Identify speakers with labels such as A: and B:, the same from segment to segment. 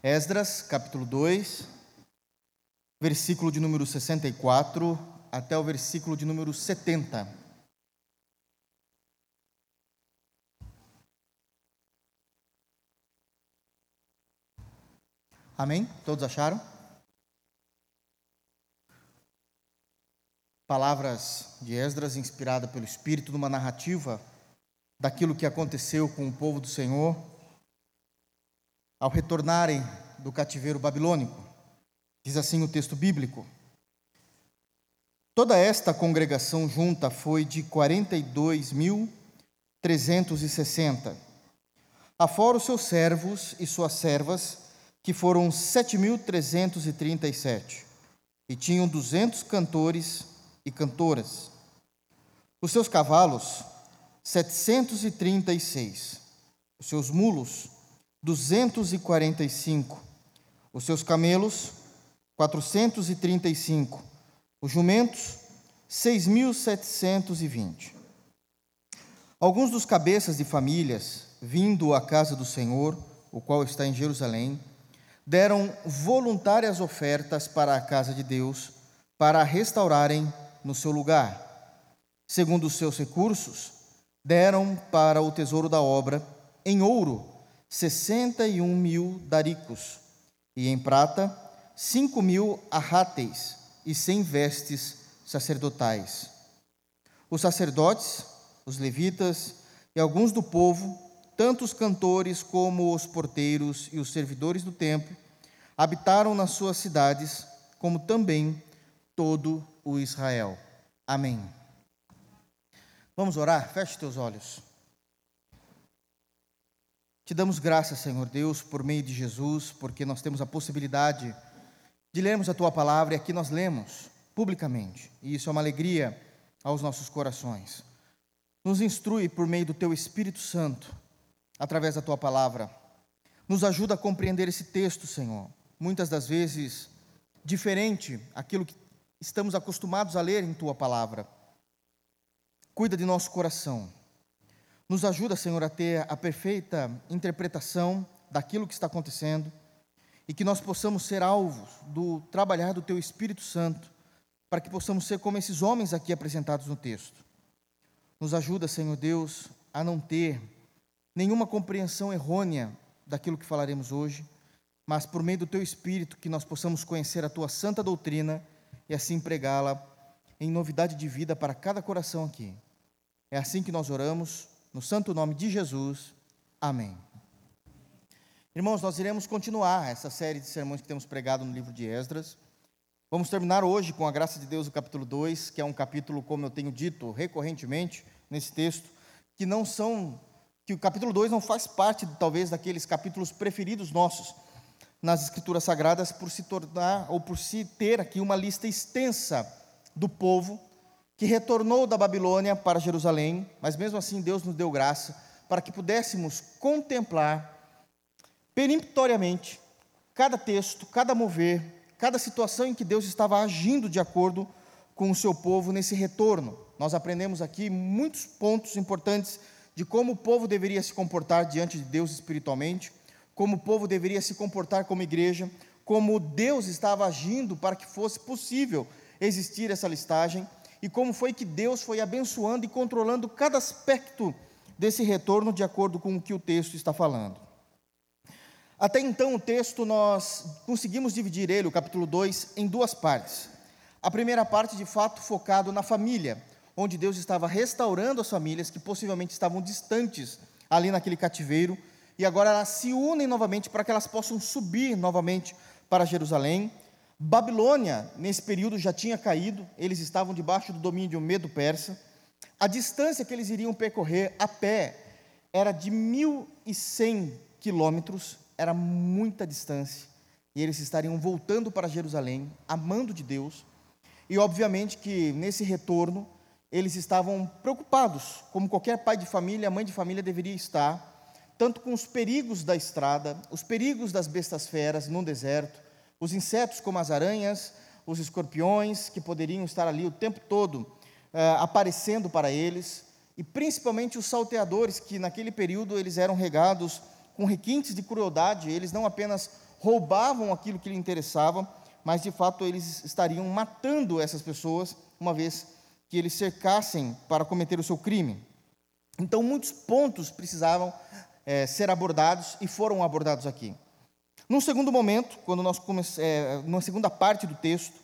A: Esdras, capítulo 2, versículo de número 64 até o versículo de número 70. Amém? Todos acharam? Palavras de Esdras, inspirada pelo Espírito, numa narrativa daquilo que aconteceu com o povo do Senhor ao retornarem do cativeiro babilônico. Diz assim o texto bíblico: Toda esta congregação junta foi de 42.360, afora os seus servos e suas servas, que foram 7.337, e tinham 200 cantores e cantoras. Os seus cavalos, 736, os seus mulos, 245, os seus camelos, 435, os jumentos, 6.720. Alguns dos cabeças de famílias, vindo à casa do Senhor, o qual está em Jerusalém, deram voluntárias ofertas para a casa de Deus, para a restaurarem no seu lugar. Segundo os seus recursos, deram para o tesouro da obra, em ouro, sessenta e um mil daricos, e em prata, cinco mil arráteis e cem vestes sacerdotais. Os sacerdotes, os levitas e alguns do povo, tanto os cantores como os porteiros e os servidores do templo, habitaram nas suas cidades, como também todo o Israel. Amém. Vamos orar? Feche teus olhos. Te damos graças, Senhor Deus, por meio de Jesus, porque nós temos a possibilidade de lermos a tua palavra e aqui nós lemos publicamente, e isso é uma alegria aos nossos corações. Nos instrui por meio do teu Espírito Santo, através da tua palavra. Nos ajuda a compreender esse texto, Senhor, muitas das vezes diferente aquilo que estamos acostumados a ler em tua palavra. Cuida de nosso coração nos ajuda, Senhor, a ter a perfeita interpretação daquilo que está acontecendo e que nós possamos ser alvos do trabalhar do Teu Espírito Santo, para que possamos ser como esses homens aqui apresentados no texto. Nos ajuda, Senhor Deus, a não ter nenhuma compreensão errônea daquilo que falaremos hoje, mas por meio do Teu Espírito que nós possamos conhecer a Tua santa doutrina e assim pregá-la em novidade de vida para cada coração aqui. É assim que nós oramos no santo nome de Jesus. Amém. Irmãos, nós iremos continuar essa série de sermões que temos pregado no livro de Esdras. Vamos terminar hoje, com a graça de Deus, o capítulo 2, que é um capítulo, como eu tenho dito recorrentemente nesse texto, que não são, que o capítulo 2 não faz parte, talvez, daqueles capítulos preferidos nossos nas Escrituras Sagradas, por se tornar, ou por se ter aqui uma lista extensa do povo que retornou da Babilônia para Jerusalém, mas mesmo assim Deus nos deu graça para que pudéssemos contemplar peremptoriamente cada texto, cada mover, cada situação em que Deus estava agindo de acordo com o seu povo nesse retorno. Nós aprendemos aqui muitos pontos importantes de como o povo deveria se comportar diante de Deus espiritualmente, como o povo deveria se comportar como igreja, como Deus estava agindo para que fosse possível existir essa listagem e como foi que Deus foi abençoando e controlando cada aspecto desse retorno de acordo com o que o texto está falando. Até então, o texto, nós conseguimos dividir ele, o capítulo 2, em duas partes. A primeira parte, de fato, focado na família, onde Deus estava restaurando as famílias que possivelmente estavam distantes ali naquele cativeiro, e agora elas se unem novamente para que elas possam subir novamente para Jerusalém Babilônia, nesse período, já tinha caído, eles estavam debaixo do domínio medo persa. A distância que eles iriam percorrer a pé era de 1.100 quilômetros, era muita distância, e eles estariam voltando para Jerusalém, amando de Deus, e obviamente que nesse retorno, eles estavam preocupados, como qualquer pai de família, mãe de família deveria estar, tanto com os perigos da estrada, os perigos das bestas feras no deserto, os insetos, como as aranhas, os escorpiões, que poderiam estar ali o tempo todo uh, aparecendo para eles, e principalmente os salteadores, que naquele período eles eram regados com requintes de crueldade, eles não apenas roubavam aquilo que lhe interessava, mas de fato eles estariam matando essas pessoas, uma vez que eles cercassem para cometer o seu crime. Então, muitos pontos precisavam é, ser abordados e foram abordados aqui. Num segundo momento, quando nós comece, é, na segunda parte do texto,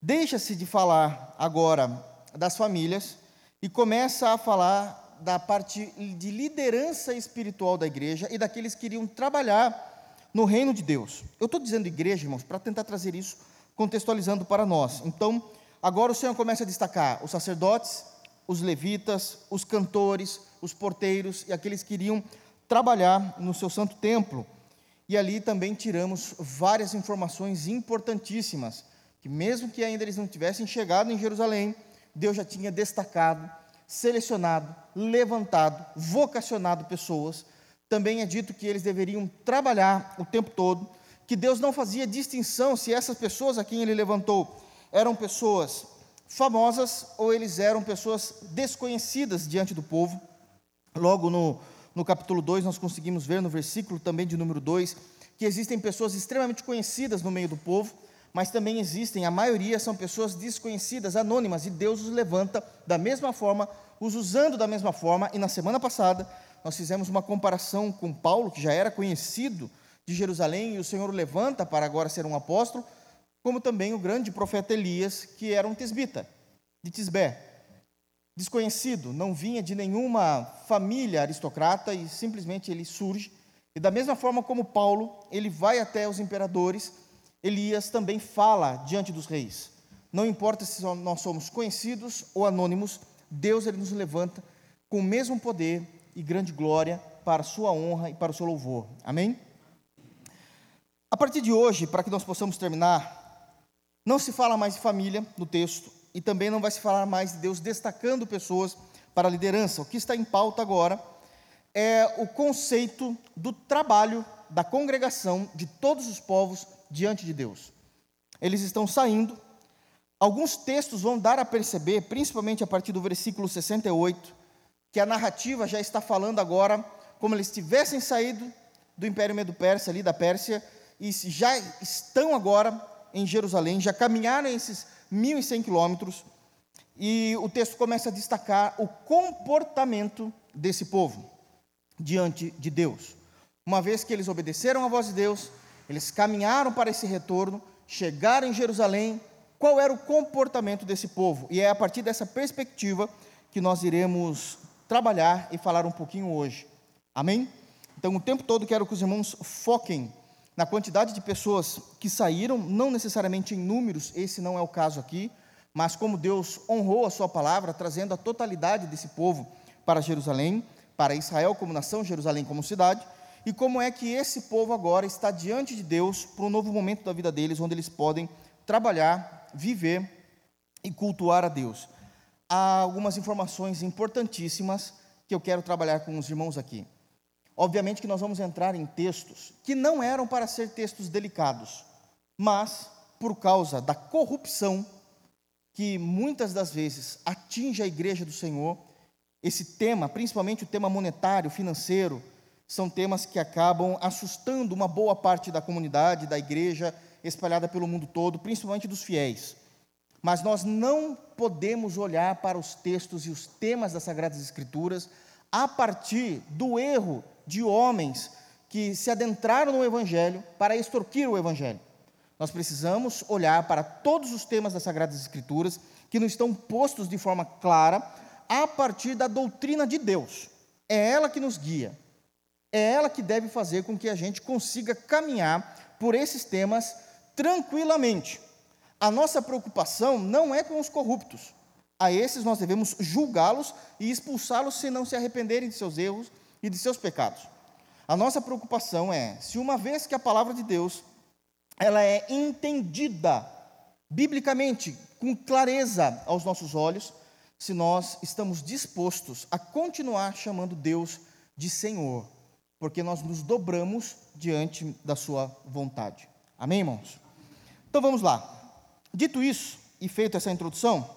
A: deixa-se de falar agora das famílias e começa a falar da parte de liderança espiritual da igreja e daqueles que iriam trabalhar no reino de Deus. Eu estou dizendo igreja, irmãos, para tentar trazer isso contextualizando para nós. Então, agora o Senhor começa a destacar os sacerdotes, os levitas, os cantores, os porteiros e aqueles que iriam trabalhar no seu santo templo. E ali também tiramos várias informações importantíssimas, que mesmo que ainda eles não tivessem chegado em Jerusalém, Deus já tinha destacado, selecionado, levantado, vocacionado pessoas. Também é dito que eles deveriam trabalhar o tempo todo, que Deus não fazia distinção se essas pessoas a quem ele levantou eram pessoas famosas ou eles eram pessoas desconhecidas diante do povo. Logo no, no capítulo 2, nós conseguimos ver no versículo também de número 2 que existem pessoas extremamente conhecidas no meio do povo, mas também existem, a maioria são pessoas desconhecidas, anônimas, e Deus os levanta da mesma forma, os usando da mesma forma. E na semana passada, nós fizemos uma comparação com Paulo, que já era conhecido de Jerusalém, e o Senhor o levanta para agora ser um apóstolo, como também o grande profeta Elias, que era um tesbita, de Tisbé. Desconhecido, não vinha de nenhuma família aristocrata e simplesmente ele surge. E da mesma forma como Paulo, ele vai até os imperadores, Elias também fala diante dos reis. Não importa se nós somos conhecidos ou anônimos, Deus ele nos levanta com o mesmo poder e grande glória para a sua honra e para o seu louvor. Amém? A partir de hoje, para que nós possamos terminar, não se fala mais de família no texto e também não vai se falar mais de Deus destacando pessoas para a liderança. O que está em pauta agora é o conceito do trabalho da congregação de todos os povos diante de Deus. Eles estão saindo. Alguns textos vão dar a perceber, principalmente a partir do versículo 68, que a narrativa já está falando agora como eles tivessem saído do Império Medo-Persa, ali da Pérsia, e já estão agora em Jerusalém, já caminharam esses 1.100 quilômetros, e o texto começa a destacar o comportamento desse povo diante de Deus. Uma vez que eles obedeceram à voz de Deus, eles caminharam para esse retorno, chegaram em Jerusalém, qual era o comportamento desse povo? E é a partir dessa perspectiva que nós iremos trabalhar e falar um pouquinho hoje. Amém? Então, o tempo todo quero que os irmãos foquem na quantidade de pessoas que saíram, não necessariamente em números, esse não é o caso aqui, mas como Deus honrou a sua palavra, trazendo a totalidade desse povo para Jerusalém, para Israel como nação, Jerusalém como cidade, e como é que esse povo agora está diante de Deus para um novo momento da vida deles, onde eles podem trabalhar, viver e cultuar a Deus. Há algumas informações importantíssimas que eu quero trabalhar com os irmãos aqui. Obviamente que nós vamos entrar em textos que não eram para ser textos delicados, mas por causa da corrupção que muitas das vezes atinge a igreja do Senhor, esse tema, principalmente o tema monetário, financeiro, são temas que acabam assustando uma boa parte da comunidade, da igreja espalhada pelo mundo todo, principalmente dos fiéis. Mas nós não podemos olhar para os textos e os temas das Sagradas Escrituras a partir do erro de homens que se adentraram no Evangelho para extorquir o Evangelho. Nós precisamos olhar para todos os temas das Sagradas Escrituras que não estão postos de forma clara a partir da doutrina de Deus. É ela que nos guia. É ela que deve fazer com que a gente consiga caminhar por esses temas tranquilamente. A nossa preocupação não é com os corruptos. A esses nós devemos julgá-los e expulsá-los se não se arrependerem de seus erros e de seus pecados. A nossa preocupação é se uma vez que a palavra de Deus ela é entendida biblicamente com clareza aos nossos olhos, se nós estamos dispostos a continuar chamando Deus de Senhor, porque nós nos dobramos diante da sua vontade. Amém, irmãos? Então vamos lá. Dito isso e feita essa introdução,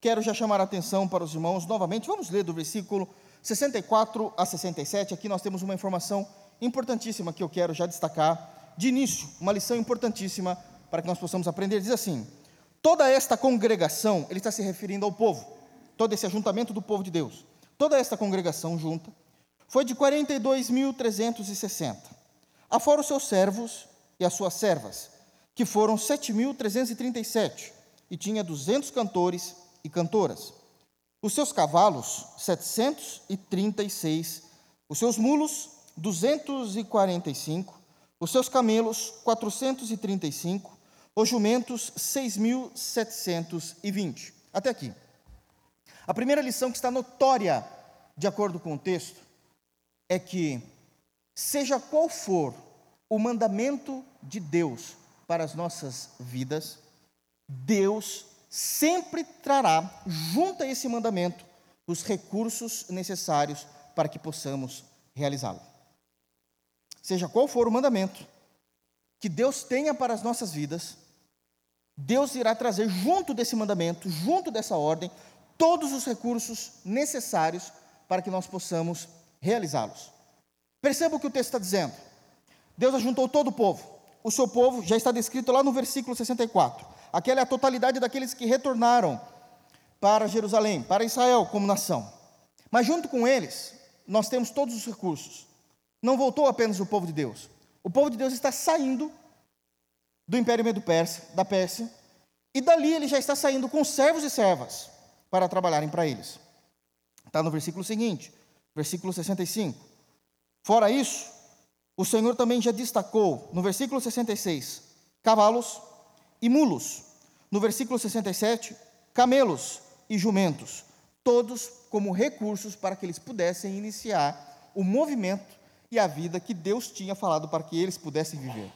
A: quero já chamar a atenção para os irmãos novamente. Vamos ler do versículo 64 a 67. Aqui nós temos uma informação importantíssima que eu quero já destacar de início, uma lição importantíssima para que nós possamos aprender. Diz assim: toda esta congregação, ele está se referindo ao povo, todo esse ajuntamento do povo de Deus, toda esta congregação junta, foi de 42.360, afora os seus servos e as suas servas, que foram 7.337, e tinha 200 cantores e cantoras. Os seus cavalos, 736, os seus mulos, 245, os seus camelos, 435, os jumentos, 6.720. Até aqui. A primeira lição que está notória, de acordo com o texto, é que, seja qual for o mandamento de Deus para as nossas vidas, Deus sempre trará, junto a esse mandamento, os recursos necessários para que possamos realizá-lo. Seja qual for o mandamento que Deus tenha para as nossas vidas, Deus irá trazer junto desse mandamento, junto dessa ordem, todos os recursos necessários para que nós possamos realizá-los. Perceba o que o texto está dizendo. Deus ajuntou todo o povo. O seu povo já está descrito lá no versículo 64. Aquela é a totalidade daqueles que retornaram para Jerusalém, para Israel como nação. Mas junto com eles, nós temos todos os recursos. Não voltou apenas o povo de Deus. O povo de Deus está saindo do Império Medo-Persa, da Pérsia, e dali ele já está saindo com servos e servas para trabalharem para eles. Está no versículo seguinte, versículo 65. Fora isso, o Senhor também já destacou, no versículo 66, cavalos e mulos. No versículo 67, camelos e jumentos, todos como recursos para que eles pudessem iniciar o movimento e a vida que Deus tinha falado para que eles pudessem viver.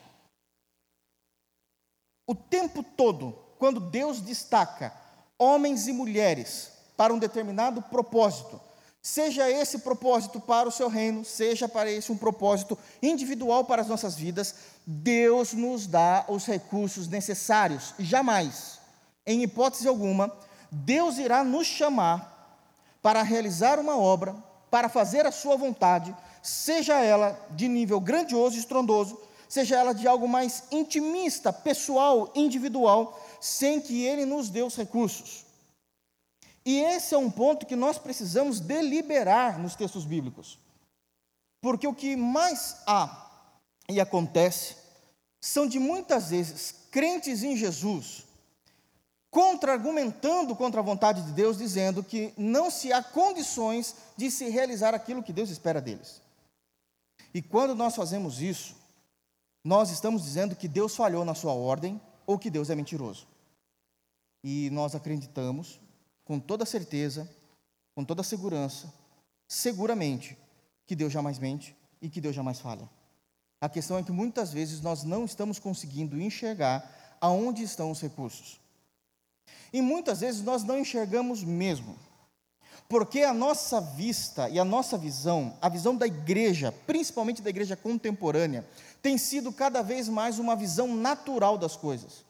A: O tempo todo, quando Deus destaca homens e mulheres para um determinado propósito, seja esse propósito para o seu reino, seja para esse um propósito individual para as nossas vidas, Deus nos dá os recursos necessários. Jamais, em hipótese alguma, Deus irá nos chamar para realizar uma obra, para fazer a sua vontade, seja ela de nível grandioso e estrondoso, seja ela de algo mais intimista, pessoal, individual, sem que Ele nos dê os recursos. E esse é um ponto que nós precisamos deliberar nos textos bíblicos. Porque o que mais há e acontece são de muitas vezes crentes em Jesus contra-argumentando contra a vontade de Deus, dizendo que não se há condições de se realizar aquilo que Deus espera deles. E quando nós fazemos isso, nós estamos dizendo que Deus falhou na sua ordem ou que Deus é mentiroso. E nós acreditamos, com toda certeza, com toda segurança, seguramente, que Deus jamais mente e que Deus jamais falha. A questão é que muitas vezes nós não estamos conseguindo enxergar aonde estão os recursos. E muitas vezes nós não enxergamos mesmo. Porque a nossa vista e a nossa visão, a visão da igreja, principalmente da igreja contemporânea, tem sido cada vez mais uma visão natural das coisas.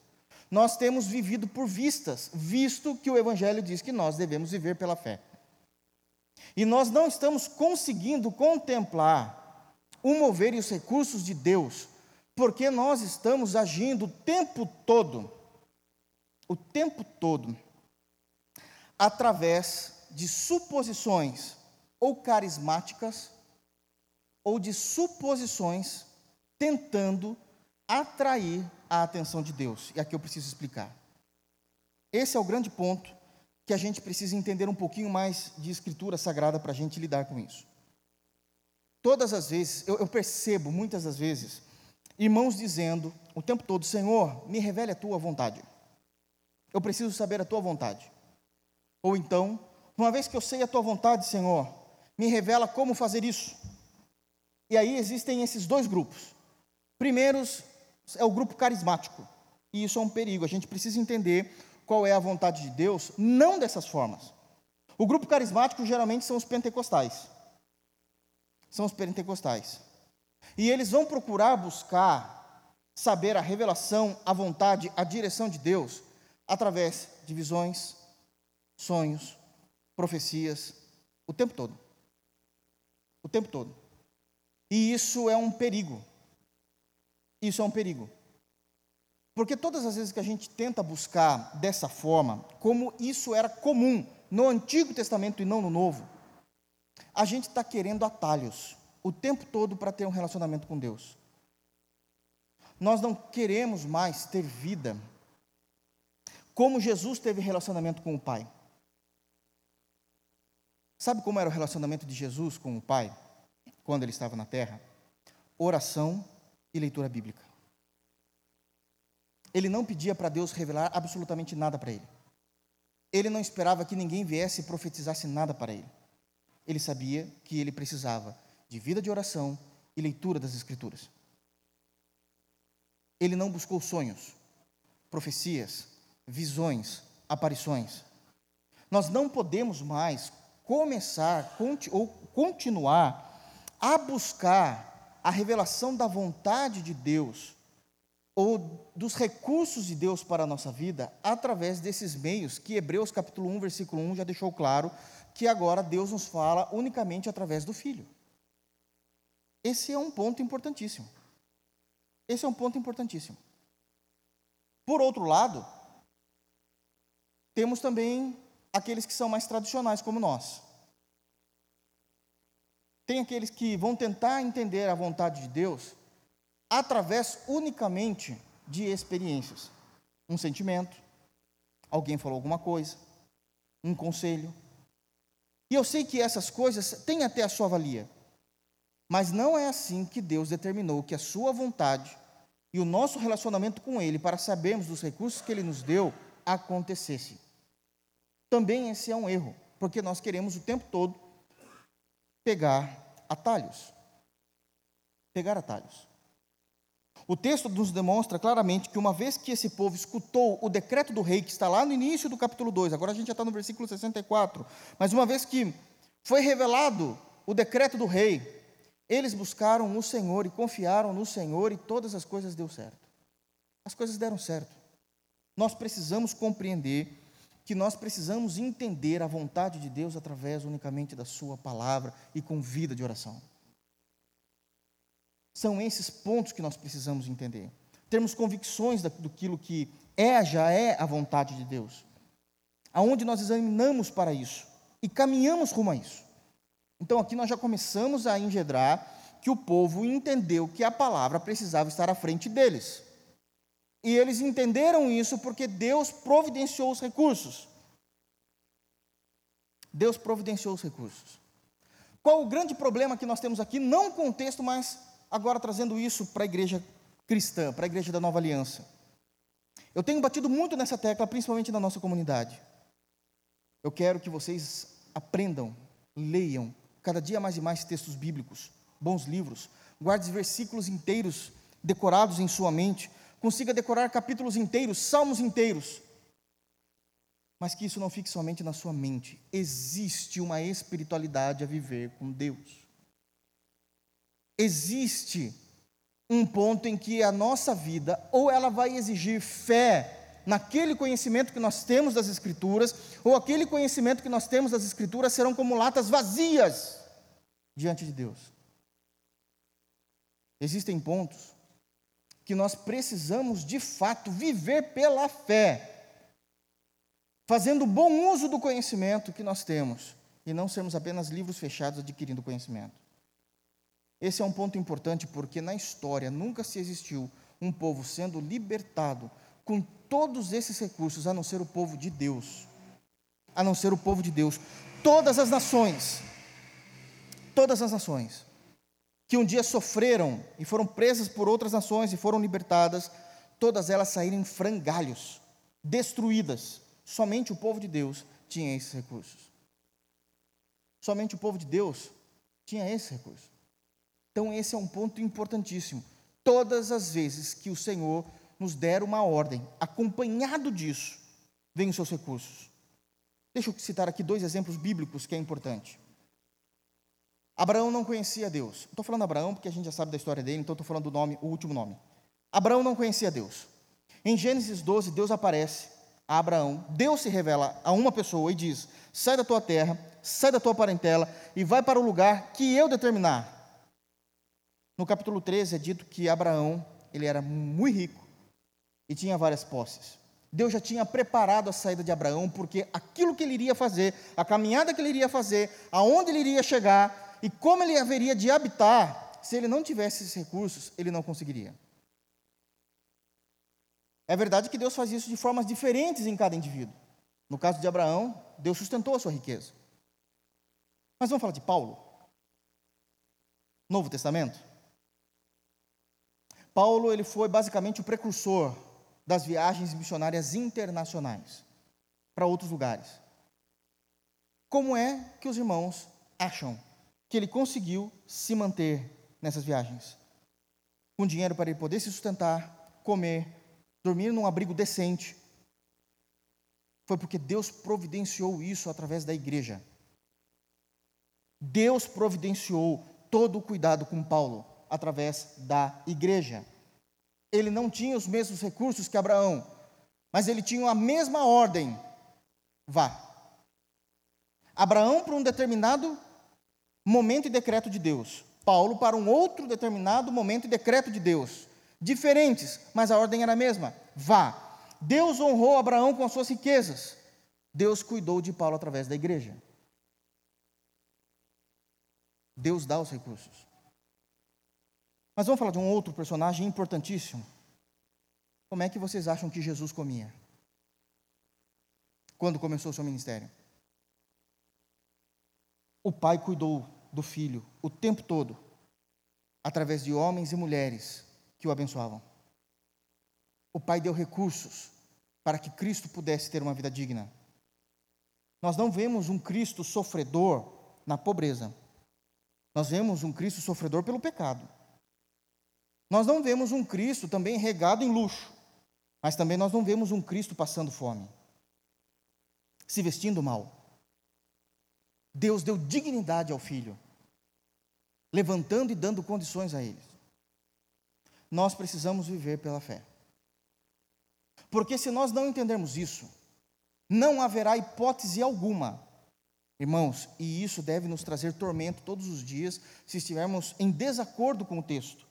A: Nós temos vivido por vistas, visto que o Evangelho diz que nós devemos viver pela fé. E nós não estamos conseguindo contemplar o mover e os recursos de Deus, porque nós estamos agindo o tempo todo, o tempo todo, através de suposições ou carismáticas ou de suposições tentando atrair a atenção de Deus. E aqui eu preciso explicar. Esse é o grande ponto que a gente precisa entender um pouquinho mais de escritura sagrada para a gente lidar com isso. Todas as vezes, eu, eu percebo muitas das vezes, irmãos dizendo o tempo todo: Senhor, me revele a tua vontade. Eu preciso saber a tua vontade. Ou então, uma vez que eu sei a tua vontade, Senhor, me revela como fazer isso. E aí existem esses dois grupos. Primeiros é o grupo carismático. E isso é um perigo. A gente precisa entender qual é a vontade de Deus, não dessas formas. O grupo carismático geralmente são os pentecostais. São os pentecostais. E eles vão procurar buscar saber a revelação, a vontade, a direção de Deus através de visões, sonhos, profecias, o tempo todo. O tempo todo. E isso é um perigo. Isso é um perigo. Porque todas as vezes que a gente tenta buscar dessa forma, como isso era comum no Antigo Testamento e não no Novo, a gente está querendo atalhos o tempo todo para ter um relacionamento com Deus. Nós não queremos mais ter vida como Jesus teve relacionamento com o Pai. Sabe como era o relacionamento de Jesus com o Pai quando ele estava na terra? Oração e leitura bíblica. Ele não pedia para Deus revelar absolutamente nada para ele. Ele não esperava que ninguém viesse e profetizasse nada para ele. Ele sabia que ele precisava de vida de oração e leitura das Escrituras. Ele não buscou sonhos, profecias, visões, aparições. Nós não podemos mais começar ou continuar a buscar a revelação da vontade de Deus ou dos recursos de Deus para a nossa vida através desses meios que Hebreus capítulo 1, versículo 1 já deixou claro que agora Deus nos fala unicamente através do Filho. Esse é um ponto importantíssimo. Esse é um ponto importantíssimo. Por outro lado, temos também aqueles que são mais tradicionais, como nós. Tem aqueles que vão tentar entender a vontade de Deus através unicamente de experiências. Um sentimento, alguém falou alguma coisa, um conselho. E eu sei que essas coisas têm até a sua valia, mas não é assim que Deus determinou que a sua vontade e o nosso relacionamento com Ele, para sabermos dos recursos que Ele nos deu, acontecesse. Também esse é um erro, porque nós queremos o tempo todo pegar atalhos. Pegar atalhos. O texto nos demonstra claramente que uma vez que esse povo escutou o decreto do rei, que está lá no início do capítulo 2, agora a gente já está no versículo 64, mas uma vez que foi revelado o decreto do rei, eles buscaram o Senhor e confiaram no Senhor e todas as coisas deu certo. As coisas deram certo. Nós precisamos compreender que nós precisamos entender a vontade de Deus através unicamente da Sua palavra e com vida de oração. São esses pontos que nós precisamos entender. Termos convicções daquilo que é, já é a vontade de Deus. Aonde nós examinamos para isso e caminhamos rumo a isso. Então aqui nós já começamos a engendrar que o povo entendeu que a palavra precisava estar à frente deles. E eles entenderam isso porque Deus providenciou os recursos. Deus providenciou os recursos. Qual o grande problema que nós temos aqui? Não o contexto, mas agora trazendo isso para a igreja cristã, para a igreja da nova aliança. Eu tenho batido muito nessa tecla, principalmente na nossa comunidade. Eu quero que vocês aprendam, leiam cada dia mais e mais textos bíblicos, bons livros, guarde versículos inteiros decorados em sua mente, consiga decorar capítulos inteiros, salmos inteiros. Mas que isso não fique somente na sua mente. Existe uma espiritualidade a viver com Deus existe um ponto em que a nossa vida, ou ela vai exigir fé naquele conhecimento que nós temos das Escrituras, ou aquele conhecimento que nós temos das Escrituras serão como latas vazias diante de Deus. Existem pontos que nós precisamos de fato viver pela fé, fazendo bom uso do conhecimento que nós temos, e não sermos apenas livros fechados adquirindo conhecimento. Esse é um ponto importante porque na história nunca se existiu um povo sendo libertado com todos esses recursos, a não ser o povo de Deus. A não ser o povo de Deus. Todas as nações, todas as nações, que um dia sofreram e foram presas por outras nações e foram libertadas, todas elas saíram em frangalhos, destruídas. Somente o povo de Deus tinha esses recursos. Somente o povo de Deus tinha esse recurso. Então, esse é um ponto importantíssimo. Todas as vezes que o Senhor nos der uma ordem, acompanhado disso, vem os seus recursos. Deixa eu citar aqui dois exemplos bíblicos que é importante. Abraão não conhecia Deus. Estou falando Abraão porque a gente já sabe da história dele, então estou falando do nome, o último nome. Abraão não conhecia Deus. Em Gênesis 12, Deus aparece a Abraão, Deus se revela a uma pessoa e diz: Sai da tua terra, sai da tua parentela e vai para o lugar que eu determinar. No capítulo 13 é dito que Abraão, ele era muito rico e tinha várias posses. Deus já tinha preparado a saída de Abraão, porque aquilo que ele iria fazer, a caminhada que ele iria fazer, aonde ele iria chegar e como ele haveria de habitar, se ele não tivesse esses recursos, ele não conseguiria. É verdade que Deus faz isso de formas diferentes em cada indivíduo. No caso de Abraão, Deus sustentou a sua riqueza. Mas vamos falar de Paulo. Novo Testamento. Paulo ele foi basicamente o precursor das viagens missionárias internacionais para outros lugares. Como é que os irmãos acham que ele conseguiu se manter nessas viagens? Com dinheiro para ele poder se sustentar, comer, dormir num abrigo decente. Foi porque Deus providenciou isso através da igreja. Deus providenciou todo o cuidado com Paulo através da igreja. Ele não tinha os mesmos recursos que Abraão, mas ele tinha a mesma ordem: vá. Abraão para um determinado momento e decreto de Deus, Paulo para um outro determinado momento e decreto de Deus. Diferentes, mas a ordem era a mesma: vá. Deus honrou Abraão com as suas riquezas. Deus cuidou de Paulo através da igreja. Deus dá os recursos. Mas vamos falar de um outro personagem importantíssimo. Como é que vocês acham que Jesus comia? Quando começou o seu ministério? O pai cuidou do filho o tempo todo, através de homens e mulheres que o abençoavam. O pai deu recursos para que Cristo pudesse ter uma vida digna. Nós não vemos um Cristo sofredor na pobreza. Nós vemos um Cristo sofredor pelo pecado. Nós não vemos um Cristo também regado em luxo, mas também nós não vemos um Cristo passando fome, se vestindo mal. Deus deu dignidade ao filho, levantando e dando condições a eles. Nós precisamos viver pela fé. Porque se nós não entendermos isso, não haverá hipótese alguma, irmãos, e isso deve nos trazer tormento todos os dias, se estivermos em desacordo com o texto.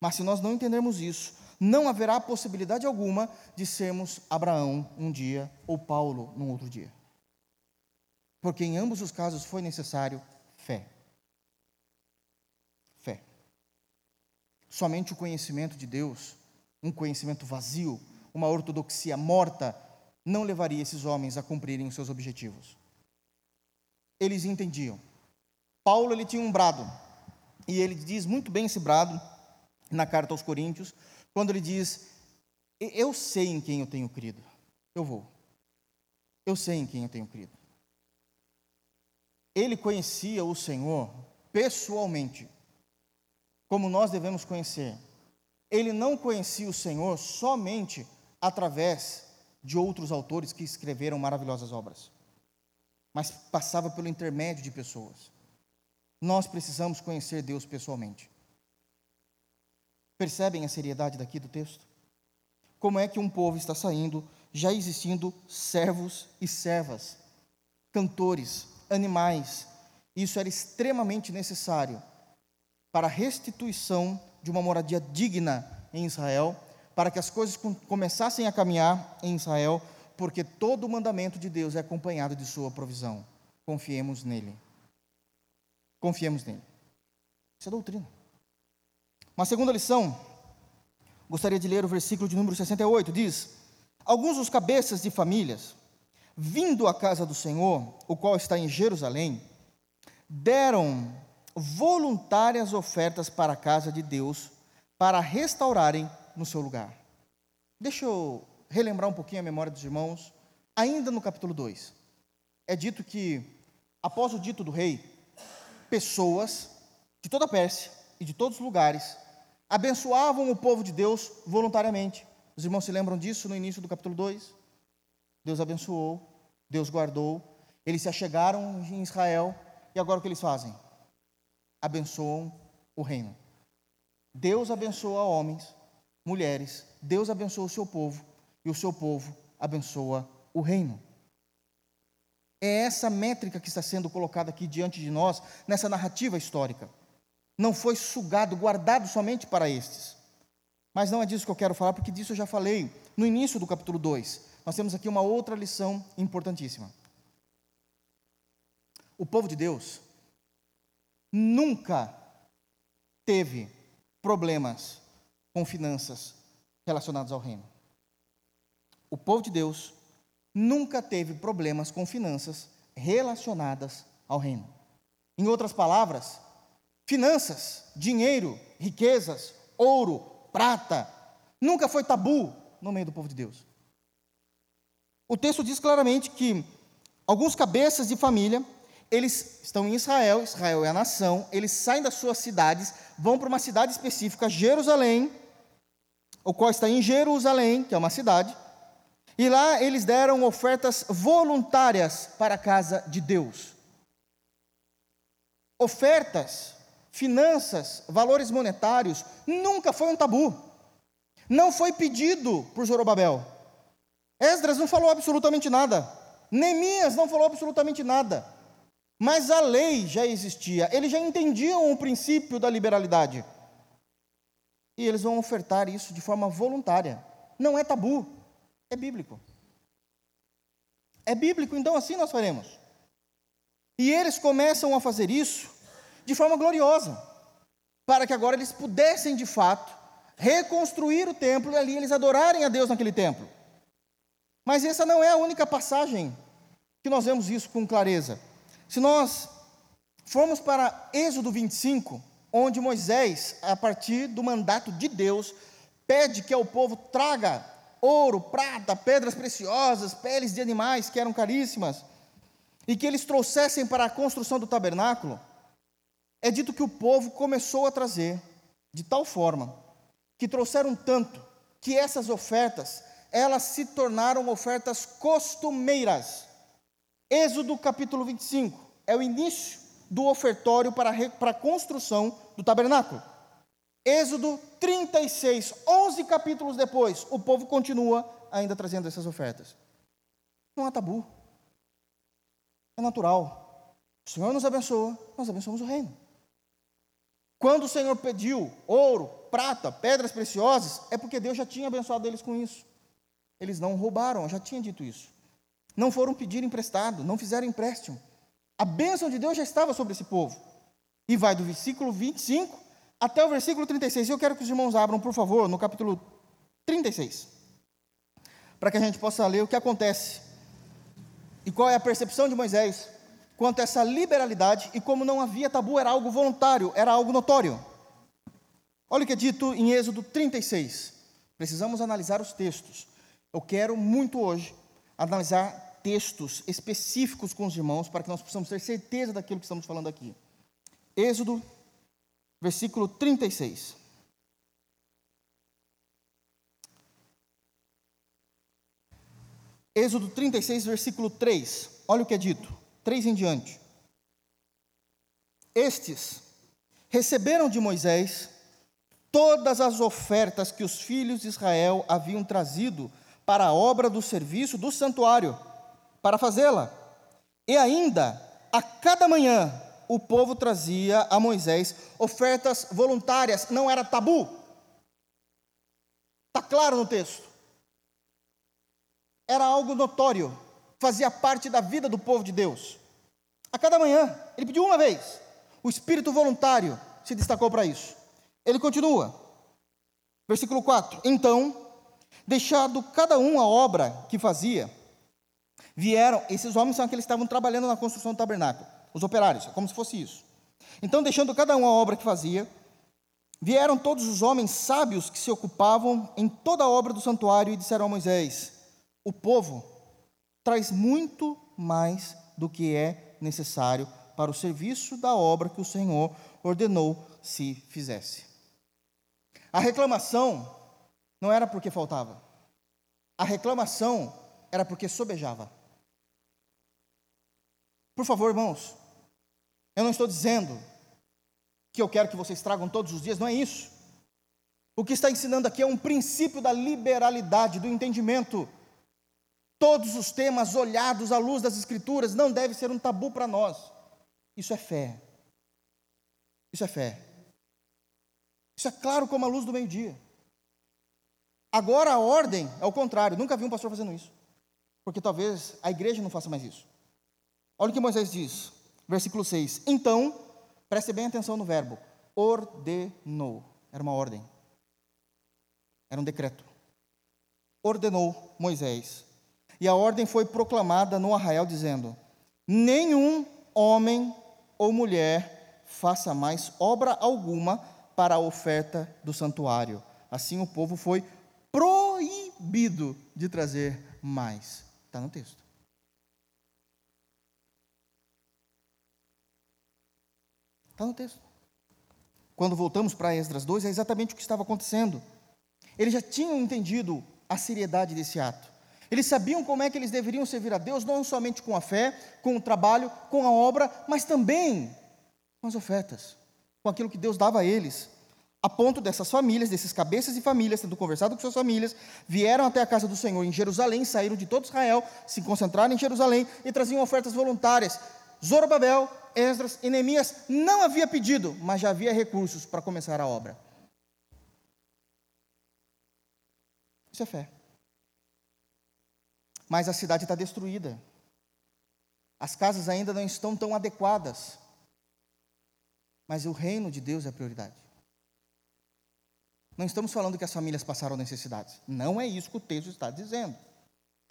A: Mas se nós não entendermos isso, não haverá possibilidade alguma de sermos Abraão um dia ou Paulo num outro dia. Porque em ambos os casos foi necessário fé. Fé. Somente o conhecimento de Deus, um conhecimento vazio, uma ortodoxia morta, não levaria esses homens a cumprirem os seus objetivos. Eles entendiam. Paulo ele tinha um brado, e ele diz muito bem esse brado na carta aos Coríntios, quando ele diz: Eu sei em quem eu tenho crido, eu vou. Eu sei em quem eu tenho crido. Ele conhecia o Senhor pessoalmente, como nós devemos conhecer. Ele não conhecia o Senhor somente através de outros autores que escreveram maravilhosas obras, mas passava pelo intermédio de pessoas. Nós precisamos conhecer Deus pessoalmente. Percebem a seriedade daqui do texto? Como é que um povo está saindo, já existindo servos e servas, cantores, animais. Isso era extremamente necessário para a restituição de uma moradia digna em Israel, para que as coisas começassem a caminhar em Israel, porque todo o mandamento de Deus é acompanhado de sua provisão. Confiemos nele. Confiemos nele. Isso é doutrina. Uma segunda lição, gostaria de ler o versículo de número 68, diz: Alguns dos cabeças de famílias, vindo à casa do Senhor, o qual está em Jerusalém, deram voluntárias ofertas para a casa de Deus, para restaurarem no seu lugar. Deixa eu relembrar um pouquinho a memória dos irmãos, ainda no capítulo 2. É dito que, após o dito do rei, pessoas de toda a Pérsia e de todos os lugares abençoavam o povo de Deus voluntariamente. Os irmãos se lembram disso no início do capítulo 2? Deus abençoou, Deus guardou, eles se achegaram em Israel e agora o que eles fazem? Abençoam o reino. Deus abençoa homens, mulheres, Deus abençoa o seu povo e o seu povo abençoa o reino. É essa métrica que está sendo colocada aqui diante de nós, nessa narrativa histórica. não foi sugado, guardado somente para estes. Mas não é disso que eu quero falar, porque disso eu já falei no início do capítulo 2. Nós temos aqui uma outra lição importantíssima. O povo de Deus nunca teve problemas com finanças relacionados ao reino. O povo de Deus nunca teve problemas com finanças relacionadas ao reino. Em outras palavras, finanças, dinheiro, riquezas, ouro, prata, nunca foi tabu no meio do povo de Deus. O texto diz claramente que alguns cabeças de família, eles estão em Israel, Israel é a nação, eles saem das suas cidades, vão para uma cidade específica, Jerusalém, o qual está em Jerusalém, que é uma cidade, e lá eles deram ofertas voluntárias para a casa de Deus. Ofertas, finanças, valores monetários, nunca foi um tabu. Não foi pedido por Zorobabel. Esdras não falou absolutamente nada. Neemias não falou absolutamente nada. Mas a lei já existia. Eles já entendiam o princípio da liberalidade. E eles vão ofertar isso de forma voluntária. Não é tabu, é bíblico. É bíblico, então assim nós faremos. E eles começam a fazer isso de forma gloriosa, para que agora eles pudessem de fato reconstruir o templo e ali eles adorarem a Deus naquele templo. Mas essa não é a única passagem que nós vemos isso com clareza. Se nós formos para Êxodo 25, onde Moisés, a partir do mandato de Deus, pede que ao povo traga ouro, prata, pedras preciosas, peles de animais que eram caríssimas, e que eles trouxessem para a construção do tabernáculo, é dito que o povo começou a trazer de tal forma que trouxeram tanto que essas ofertas, elas se tornaram ofertas costumeiras. Êxodo capítulo 25 é o início do ofertório para a, construção do tabernáculo. Êxodo 36, 11 capítulos depois, o povo continua ainda trazendo essas ofertas. Não há tabu. É natural. O Senhor nos abençoa, nós abençoamos o reino. Quando o Senhor pediu ouro, prata, pedras preciosas, é porque Deus já tinha abençoado eles com isso. Eles não roubaram, já tinha dito isso. Não foram pedir emprestado, não fizeram empréstimo. A bênção de Deus já estava sobre esse povo. E vai do versículo 25 até o versículo 36. Eu quero que os irmãos abram, por favor, no capítulo 36. Para que a gente possa ler o que acontece. E qual é a percepção de Moisés quanto a essa liberalidade e como não havia tabu, era algo voluntário, era algo notório. Olha o que é dito em Êxodo 36. Precisamos analisar os textos. Eu quero muito hoje analisar textos específicos com os irmãos para que nós possamos ter certeza daquilo que estamos falando aqui. Êxodo, versículo 36. Êxodo 36, versículo 3. Olha o que é dito. 3 em diante. Estes receberam de Moisés todas as ofertas que os filhos de Israel haviam trazido para a obra do serviço do santuário, para fazê-la. E ainda, a cada manhã, o povo trazia a Moisés ofertas voluntárias, não era tabu. Está claro no texto. Era algo notório fazia parte da vida do povo de Deus. A cada manhã, ele pediu uma vez. O espírito voluntário se destacou para isso. Ele continua. Versículo 4: Então, deixado cada um a obra que fazia, vieram, esses homens são aqueles que estavam trabalhando na construção do tabernáculo, os operários, como se fosse isso. Então, deixando cada um a obra que fazia, vieram todos os homens sábios que se ocupavam em toda a obra do santuário e disseram a Moisés: O povo traz muito mais do que é necessário para o serviço da obra que o Senhor ordenou se fizesse. A reclamação não era porque faltava, a reclamação era porque sobejava. Por favor, irmãos, eu não estou dizendo que eu quero que vocês tragam todos os dias, não é isso. O que está ensinando aqui é um princípio da liberalidade, do entendimento Todos os temas olhados à luz das Escrituras não deve ser um tabu para nós. Isso é fé. Isso é fé. Isso é claro como a luz do meio-dia. Agora a ordem é o contrário. Nunca vi um pastor fazendo isso. Porque talvez a igreja não faça mais isso. Olha o que Moisés diz, versículo 6. Então, preste bem atenção no verbo: ordenou. Era uma ordem. Era um decreto. Ordenou Moisés. E a ordem foi proclamada no arraial, dizendo: Nenhum homem ou mulher faça mais obra alguma para a oferta do santuário. Assim o povo foi proibido de trazer mais. Está no texto. Está no texto. Quando voltamos para Esdras 2, é exatamente o que estava acontecendo. Eles já tinham entendido a seriedade desse ato. Eles sabiam como é que eles deveriam servir a Deus, não somente com a fé, com o trabalho, com a obra, mas também com as ofertas, com aquilo que Deus dava a eles. A ponto dessas famílias, desses cabeças e famílias, tendo conversado com suas famílias, vieram até a casa do Senhor em Jerusalém, saíram de todo Israel, se concentraram em Jerusalém e traziam ofertas voluntárias. Zorobabel, Esdras e Neemias não havia pedido, mas já havia recursos para começar a obra. Isso é fé mas a cidade está destruída. As casas ainda não estão tão adequadas. Mas o reino de Deus é a prioridade. Não estamos falando que as famílias passaram necessidades. Não é isso que o texto está dizendo.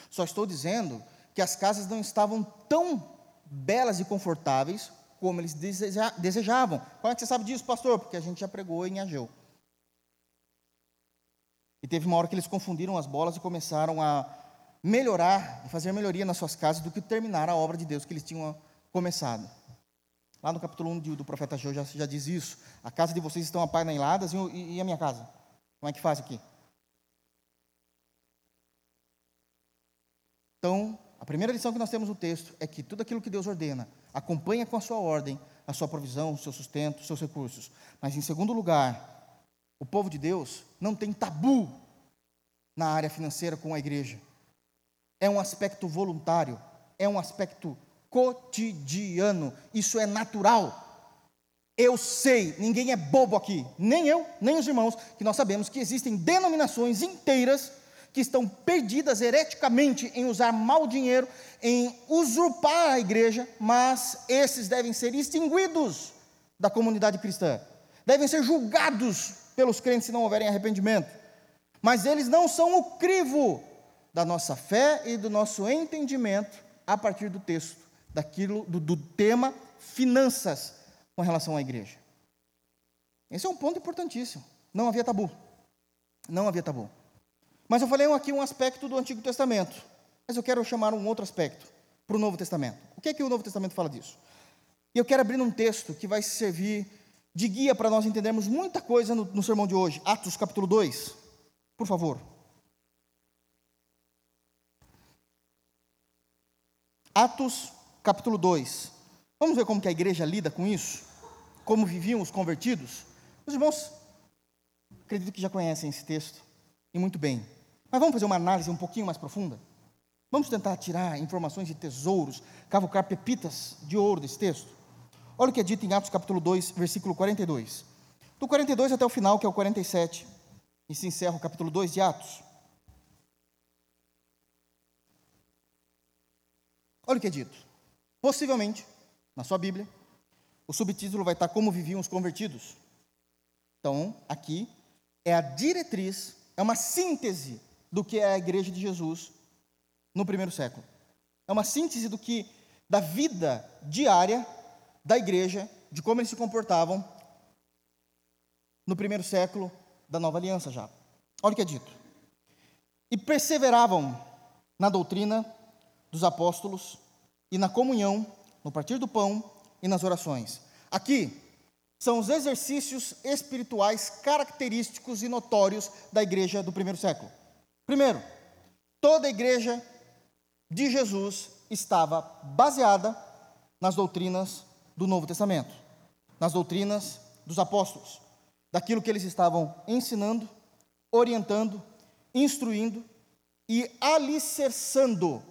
A: Só estou dizendo que as casas não estavam tão belas e confortáveis como eles desejavam. Como é que você sabe disso, pastor? Porque a gente já pregou em Ageu. E teve uma hora que eles confundiram as bolas e começaram a melhorar, fazer melhoria nas suas casas do que terminar a obra de Deus que eles tinham começado. Lá no capítulo 1 do profeta João já, já diz isso. A casa de vocês estão apaineladas e, e a minha casa? Como é que faz aqui? Então, a primeira lição que nós temos no texto é que tudo aquilo que Deus ordena acompanha com a sua ordem a sua provisão, o seu sustento, os seus recursos. Mas, em segundo lugar, o povo de Deus não tem tabu na área financeira com a igreja é um aspecto voluntário, é um aspecto cotidiano, isso é natural. Eu sei, ninguém é bobo aqui, nem eu, nem os irmãos, que nós sabemos que existem denominações inteiras que estão perdidas hereticamente em usar mal dinheiro, em usurpar a igreja, mas esses devem ser extinguidos da comunidade cristã, devem ser julgados pelos crentes se não houverem arrependimento. Mas eles não são o crivo da nossa fé e do nosso entendimento a partir do texto, daquilo do, do tema finanças com relação à igreja. Esse é um ponto importantíssimo. Não havia tabu. Não havia tabu. Mas eu falei aqui um aspecto do Antigo Testamento. Mas eu quero chamar um outro aspecto para o Novo Testamento. O que é que o Novo Testamento fala disso? E eu quero abrir um texto que vai servir de guia para nós entendermos muita coisa no, no sermão de hoje. Atos capítulo 2. Por favor. Atos capítulo 2. Vamos ver como que a igreja lida com isso? Como viviam os convertidos? Os irmãos, acredito que já conhecem esse texto, e muito bem. Mas vamos fazer uma análise um pouquinho mais profunda? Vamos tentar tirar informações de tesouros, cavocar pepitas de ouro desse texto? Olha o que é dito em Atos capítulo 2, versículo 42. Do 42 até o final, que é o 47, e se encerra o capítulo 2 de Atos. Olha o que é dito. Possivelmente, na sua Bíblia, o subtítulo vai estar Como Viviam os Convertidos. Então, aqui é a diretriz, é uma síntese do que é a igreja de Jesus no primeiro século. É uma síntese do que da vida diária da igreja, de como eles se comportavam no primeiro século da nova aliança já. Olha o que é dito. E perseveravam na doutrina, dos apóstolos e na comunhão, no partir do pão e nas orações. Aqui são os exercícios espirituais característicos e notórios da igreja do primeiro século. Primeiro, toda a igreja de Jesus estava baseada nas doutrinas do Novo Testamento, nas doutrinas dos apóstolos, daquilo que eles estavam ensinando, orientando, instruindo e alicerçando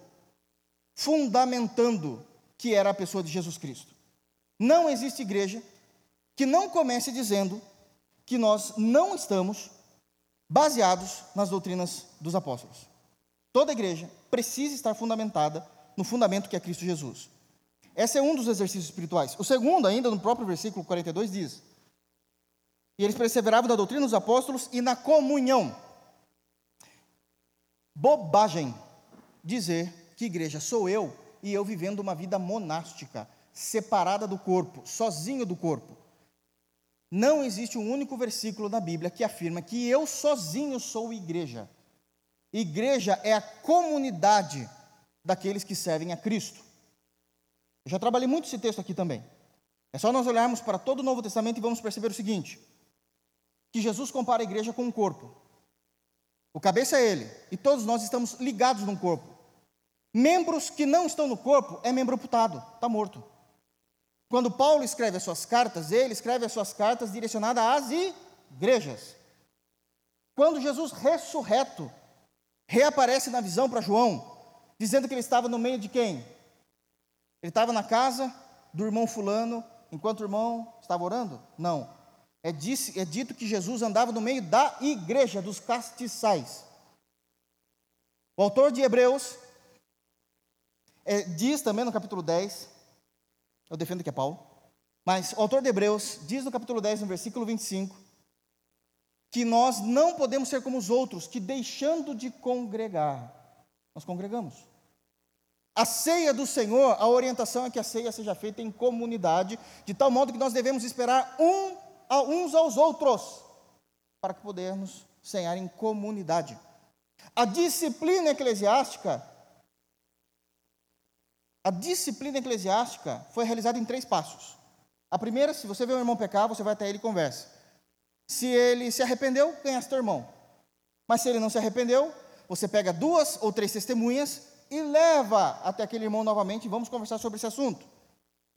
A: fundamentando que era a pessoa de Jesus Cristo. Não existe igreja que não comece dizendo que nós não estamos baseados nas doutrinas dos apóstolos. Toda igreja precisa estar fundamentada no fundamento que é Cristo Jesus. Esse é um dos exercícios espirituais. O segundo, ainda no próprio versículo 42, diz: E eles perseveravam na doutrina dos apóstolos e na comunhão. Bobagem dizer que igreja sou eu e eu vivendo uma vida monástica, separada do corpo, sozinho do corpo. Não existe um único versículo na Bíblia que afirma que eu sozinho sou igreja. Igreja é a comunidade daqueles que servem a Cristo. Eu já trabalhei muito esse texto aqui também. É só nós olharmos para todo o Novo Testamento e vamos perceber o seguinte: que Jesus compara a igreja com um corpo. O cabeça é ele, e todos nós estamos ligados num corpo. Membros que não estão no corpo é membro amputado, está morto. Quando Paulo escreve as suas cartas, ele escreve as suas cartas direcionadas às igrejas. Quando Jesus ressurreto reaparece na visão para João, dizendo que ele estava no meio de quem? Ele estava na casa do irmão Fulano, enquanto o irmão estava orando? Não. É, é dito que Jesus andava no meio da igreja, dos castiçais. O autor de Hebreus é, diz também no capítulo 10, eu defendo que é Paulo, mas o autor de Hebreus diz no capítulo 10, no versículo 25, que nós não podemos ser como os outros, que deixando de congregar, nós congregamos. A ceia do Senhor, a orientação é que a ceia seja feita em comunidade, de tal modo que nós devemos esperar um a uns aos outros, para que podermos cear em comunidade. A disciplina eclesiástica, a disciplina eclesiástica foi realizada em três passos. A primeira, se você vê um irmão pecar, você vai até ele e conversa. Se ele se arrependeu, ganhaste teu irmão. Mas se ele não se arrependeu, você pega duas ou três testemunhas e leva até aquele irmão novamente e vamos conversar sobre esse assunto.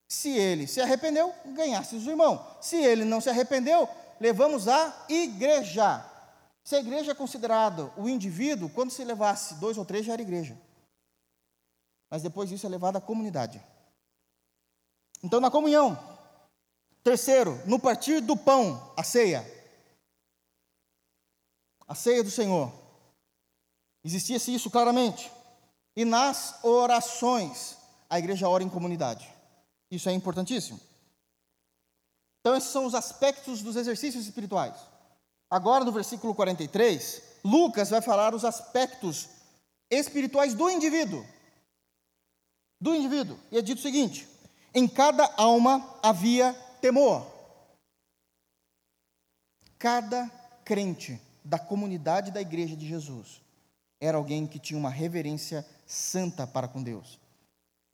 A: Se ele se arrependeu, ganhasse o irmão. Se ele não se arrependeu, levamos a igreja. Se a igreja é considerado o indivíduo, quando se levasse dois ou três, já era igreja. Mas depois disso é levado à comunidade. Então, na comunhão. Terceiro, no partir do pão, a ceia. A ceia do Senhor. Existia-se isso claramente. E nas orações, a igreja ora em comunidade. Isso é importantíssimo. Então, esses são os aspectos dos exercícios espirituais. Agora, no versículo 43, Lucas vai falar os aspectos espirituais do indivíduo. Do indivíduo. E é dito o seguinte: em cada alma havia temor. Cada crente da comunidade da igreja de Jesus era alguém que tinha uma reverência santa para com Deus.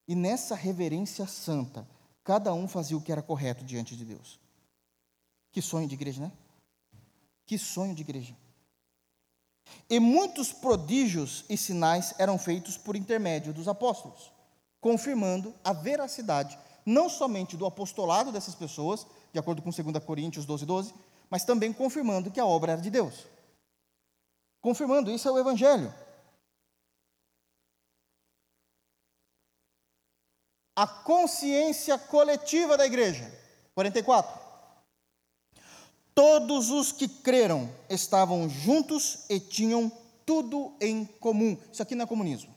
A: E nessa reverência santa, cada um fazia o que era correto diante de Deus. Que sonho de igreja, né? Que sonho de igreja. E muitos prodígios e sinais eram feitos por intermédio dos apóstolos, confirmando a veracidade não somente do apostolado dessas pessoas, de acordo com 2 Coríntios 12, 12, mas também confirmando que a obra era de Deus. Confirmando, isso é o Evangelho. a consciência coletiva da igreja. 44. Todos os que creram estavam juntos e tinham tudo em comum. Isso aqui não é comunismo.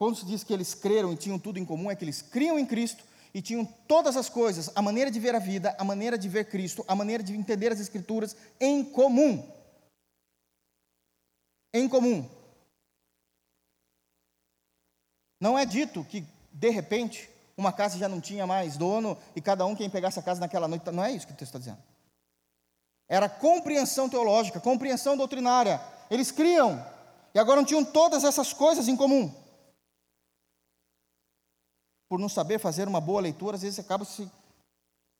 A: Quando se diz que eles creram e tinham tudo em comum, é que eles criam em Cristo e tinham todas as coisas, a maneira de ver a vida, a maneira de ver Cristo, a maneira de entender as Escrituras em comum. Em comum. Não é dito que, de repente, uma casa já não tinha mais dono e cada um quem pegasse a casa naquela noite. Não é isso que o texto está dizendo. Era compreensão teológica, compreensão doutrinária. Eles criam e agora não tinham todas essas coisas em comum. Por não saber fazer uma boa leitura, às vezes acaba se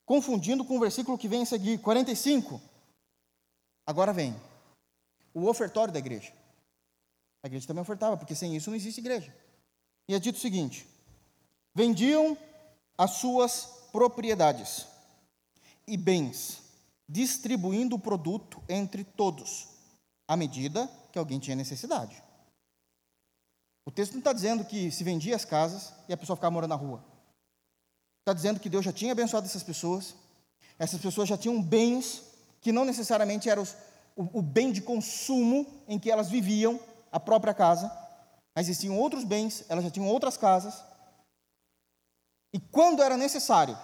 A: confundindo com o versículo que vem a seguir, 45. Agora vem o ofertório da igreja. A igreja também ofertava, porque sem isso não existe igreja. E é dito o seguinte: vendiam as suas propriedades e bens, distribuindo o produto entre todos, à medida que alguém tinha necessidade. O texto não está dizendo que se vendia as casas e a pessoa ficava morando na rua. Está dizendo que Deus já tinha abençoado essas pessoas, Essas pessoas já tinham bens que não necessariamente eram os, o, o bem de consumo em que elas viviam, a própria casa, mas existiam outros bens, elas já tinham outras casas. E quando era necessário,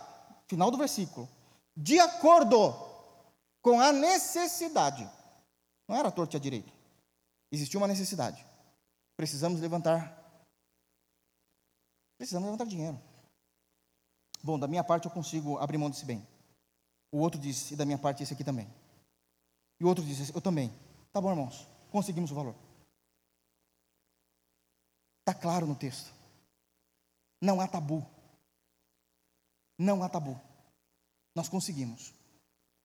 A: final do versículo, de acordo com a necessidade, não era torto e a direito, existia uma necessidade. Precisamos levantar. Precisamos levantar dinheiro. Bom, da minha parte eu consigo abrir mão desse bem. O outro disse, e da minha parte esse aqui também. E o outro disse, eu também. Tá bom, irmãos, conseguimos o valor. Está claro no texto. Não há tabu. Não há tabu. Nós conseguimos.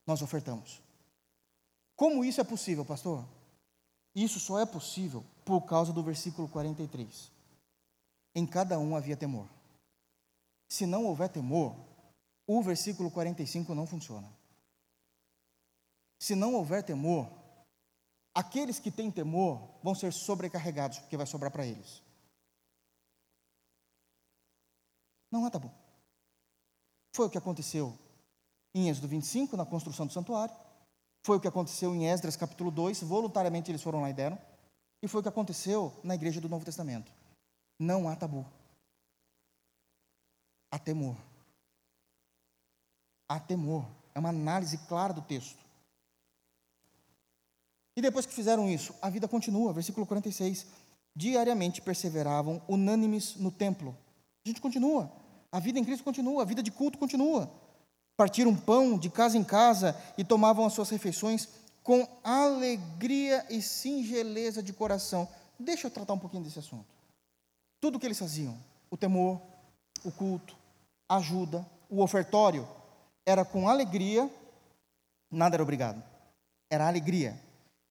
A: Nós ofertamos. Como isso é possível, pastor? Isso só é possível por causa do versículo 43. Em cada um havia temor. Se não houver temor, o versículo 45 não funciona. Se não houver temor, aqueles que têm temor vão ser sobrecarregados, porque vai sobrar para eles. Não há tabu. Foi o que aconteceu em Êxodo 25, na construção do santuário. Foi o que aconteceu em Esdras capítulo 2, voluntariamente eles foram lá e deram. E foi o que aconteceu na igreja do Novo Testamento. Não há tabu. Há temor. Há temor. É uma análise clara do texto. E depois que fizeram isso, a vida continua. Versículo 46. Diariamente perseveravam unânimes no templo. A gente continua. A vida em Cristo continua. A vida de culto continua. Partiram pão de casa em casa e tomavam as suas refeições com alegria e singeleza de coração. Deixa eu tratar um pouquinho desse assunto. Tudo o que eles faziam, o temor, o culto, a ajuda, o ofertório, era com alegria, nada era obrigado. Era alegria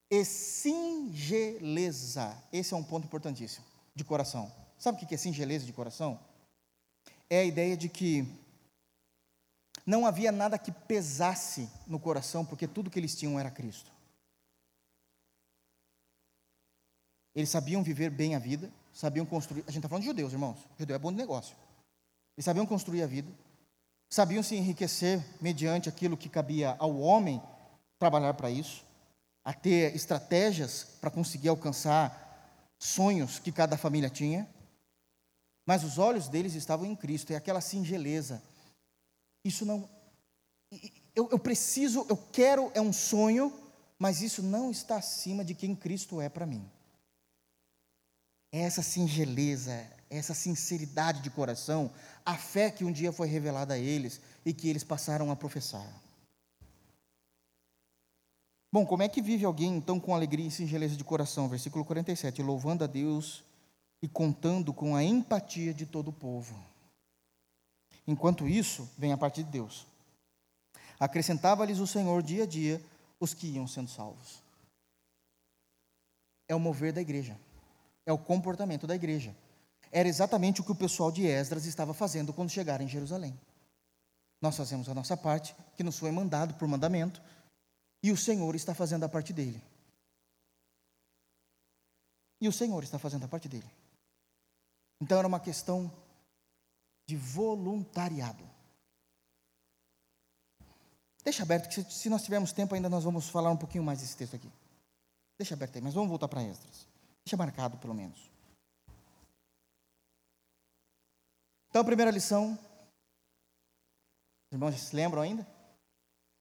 A: e singeleza. Esse é um ponto importantíssimo, de coração. Sabe o que é singeleza de coração? É a ideia de que não havia nada que pesasse no coração, porque tudo que eles tinham era Cristo. Eles sabiam viver bem a vida, sabiam construir. A gente está falando de judeus, irmãos. judeu é bom de negócio. Eles sabiam construir a vida, sabiam se enriquecer mediante aquilo que cabia ao homem trabalhar para isso, a ter estratégias para conseguir alcançar sonhos que cada família tinha. Mas os olhos deles estavam em Cristo, e aquela singeleza, isso não. Eu, eu preciso, eu quero, é um sonho, mas isso não está acima de quem Cristo é para mim. Essa singeleza, essa sinceridade de coração, a fé que um dia foi revelada a eles e que eles passaram a professar. Bom, como é que vive alguém então com alegria e singeleza de coração? Versículo 47, louvando a Deus e contando com a empatia de todo o povo. Enquanto isso, vem a parte de Deus. Acrescentava-lhes o Senhor dia a dia os que iam sendo salvos. É o mover da igreja. É o comportamento da igreja. Era exatamente o que o pessoal de Esdras estava fazendo quando chegaram em Jerusalém. Nós fazemos a nossa parte, que nos foi mandado por mandamento, e o Senhor está fazendo a parte dele. E o Senhor está fazendo a parte dele. Então era uma questão de voluntariado. Deixa aberto, que se, nós tivermos tempo ainda nós vamos falar um pouquinho mais desse texto aqui. Deixa aberto aí, mas vamos voltar para Esdras. Deixa marcado pelo menos. Então, a primeira lição, os irmãos se lembram ainda?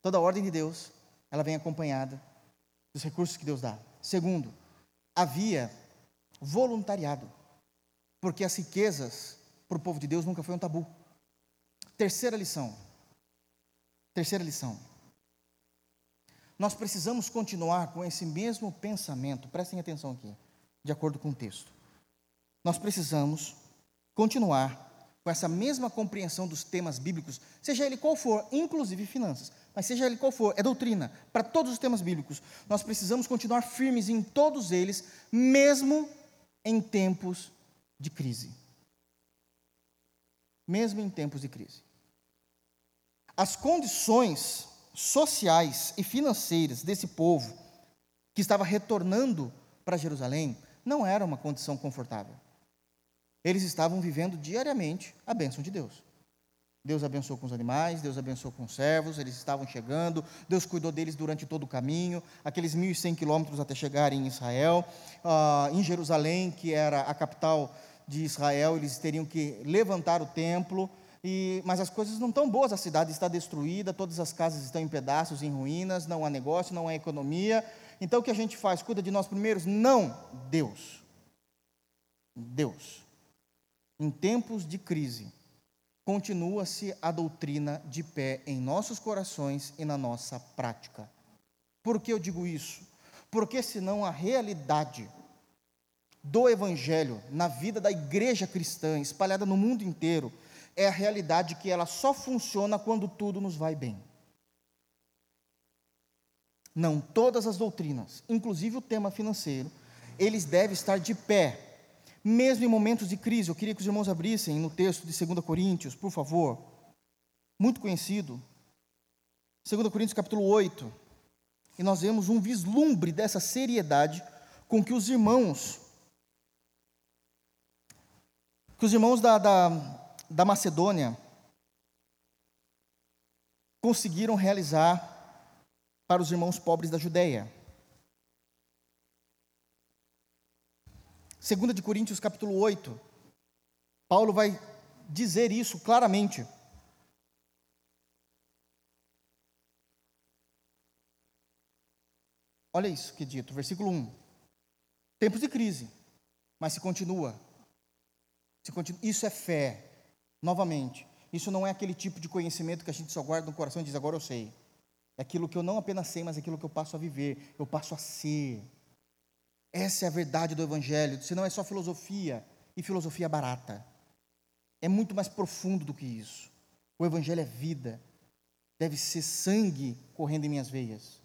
A: Toda a ordem de Deus, ela vem acompanhada dos recursos que Deus dá. Segundo, havia voluntariado, porque as riquezas para o povo de Deus nunca foi um tabu. Terceira lição. Terceira lição. Nós precisamos continuar com esse mesmo pensamento, prestem atenção aqui, de acordo com o texto. Nós precisamos continuar com essa mesma compreensão dos temas bíblicos, seja ele qual for, inclusive finanças, mas seja ele qual for, é doutrina, para todos os temas bíblicos. Nós precisamos continuar firmes em todos eles, mesmo em tempos de crise mesmo em tempos de crise. As condições sociais e financeiras desse povo que estava retornando para Jerusalém não era uma condição confortável. Eles estavam vivendo diariamente a bênção de Deus. Deus abençoou com os animais, Deus abençoou com os servos, eles estavam chegando, Deus cuidou deles durante todo o caminho, aqueles 1.100 quilômetros até chegarem em Israel. Uh, em Jerusalém, que era a capital de Israel, eles teriam que levantar o templo, e, mas as coisas não estão boas, a cidade está destruída, todas as casas estão em pedaços, em ruínas, não há negócio, não há economia. Então o que a gente faz? Cuida de nós primeiros? Não, Deus. Deus. Em tempos de crise, continua-se a doutrina de pé em nossos corações e na nossa prática. Por que eu digo isso? Porque senão a realidade do Evangelho na vida da igreja cristã, espalhada no mundo inteiro, é a realidade que ela só funciona quando tudo nos vai bem. Não todas as doutrinas, inclusive o tema financeiro, eles devem estar de pé. Mesmo em momentos de crise, eu queria que os irmãos abrissem no texto de 2 Coríntios, por favor, muito conhecido, 2 Coríntios capítulo 8, e nós vemos um vislumbre dessa seriedade com que os irmãos, que os irmãos da, da, da Macedônia conseguiram realizar para os irmãos pobres da Judéia. 2 de Coríntios capítulo 8, Paulo vai dizer isso claramente. Olha isso que é dito, versículo 1. Tempos de crise, mas se continua. Isso é fé. Novamente, isso não é aquele tipo de conhecimento que a gente só guarda no coração e diz, agora eu sei. É aquilo que eu não apenas sei, mas é aquilo que eu passo a viver, eu passo a ser. Essa é a verdade do Evangelho, senão é só filosofia, e filosofia barata. É muito mais profundo do que isso. O Evangelho é vida, deve ser sangue correndo em minhas veias.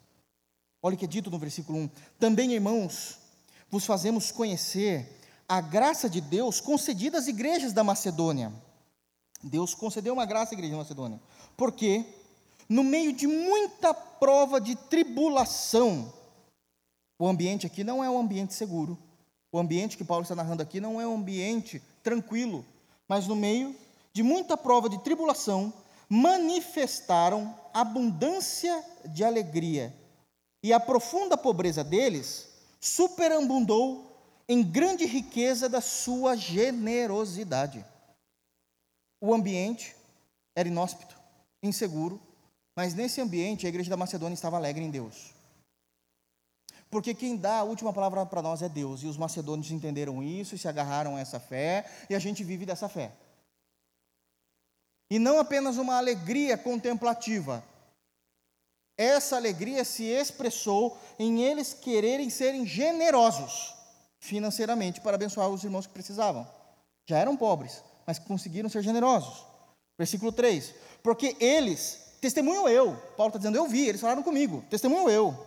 A: Olha o que é dito no versículo 1: Também, irmãos, vos fazemos conhecer a graça de Deus concedida às igrejas da Macedônia. Deus concedeu uma graça à igreja da Macedônia, porque no meio de muita prova de tribulação, o ambiente aqui não é um ambiente seguro. O ambiente que Paulo está narrando aqui não é um ambiente tranquilo, mas no meio de muita prova de tribulação, manifestaram abundância de alegria, e a profunda pobreza deles superabundou em grande riqueza da sua generosidade. O ambiente era inóspito, inseguro, mas nesse ambiente a igreja da Macedônia estava alegre em Deus. Porque quem dá a última palavra para nós é Deus, e os macedônios entenderam isso e se agarraram a essa fé, e a gente vive dessa fé. E não apenas uma alegria contemplativa, essa alegria se expressou em eles quererem serem generosos financeiramente para abençoar os irmãos que precisavam. Já eram pobres, mas conseguiram ser generosos. Versículo 3: Porque eles, testemunho eu, Paulo está dizendo, eu vi, eles falaram comigo, testemunho eu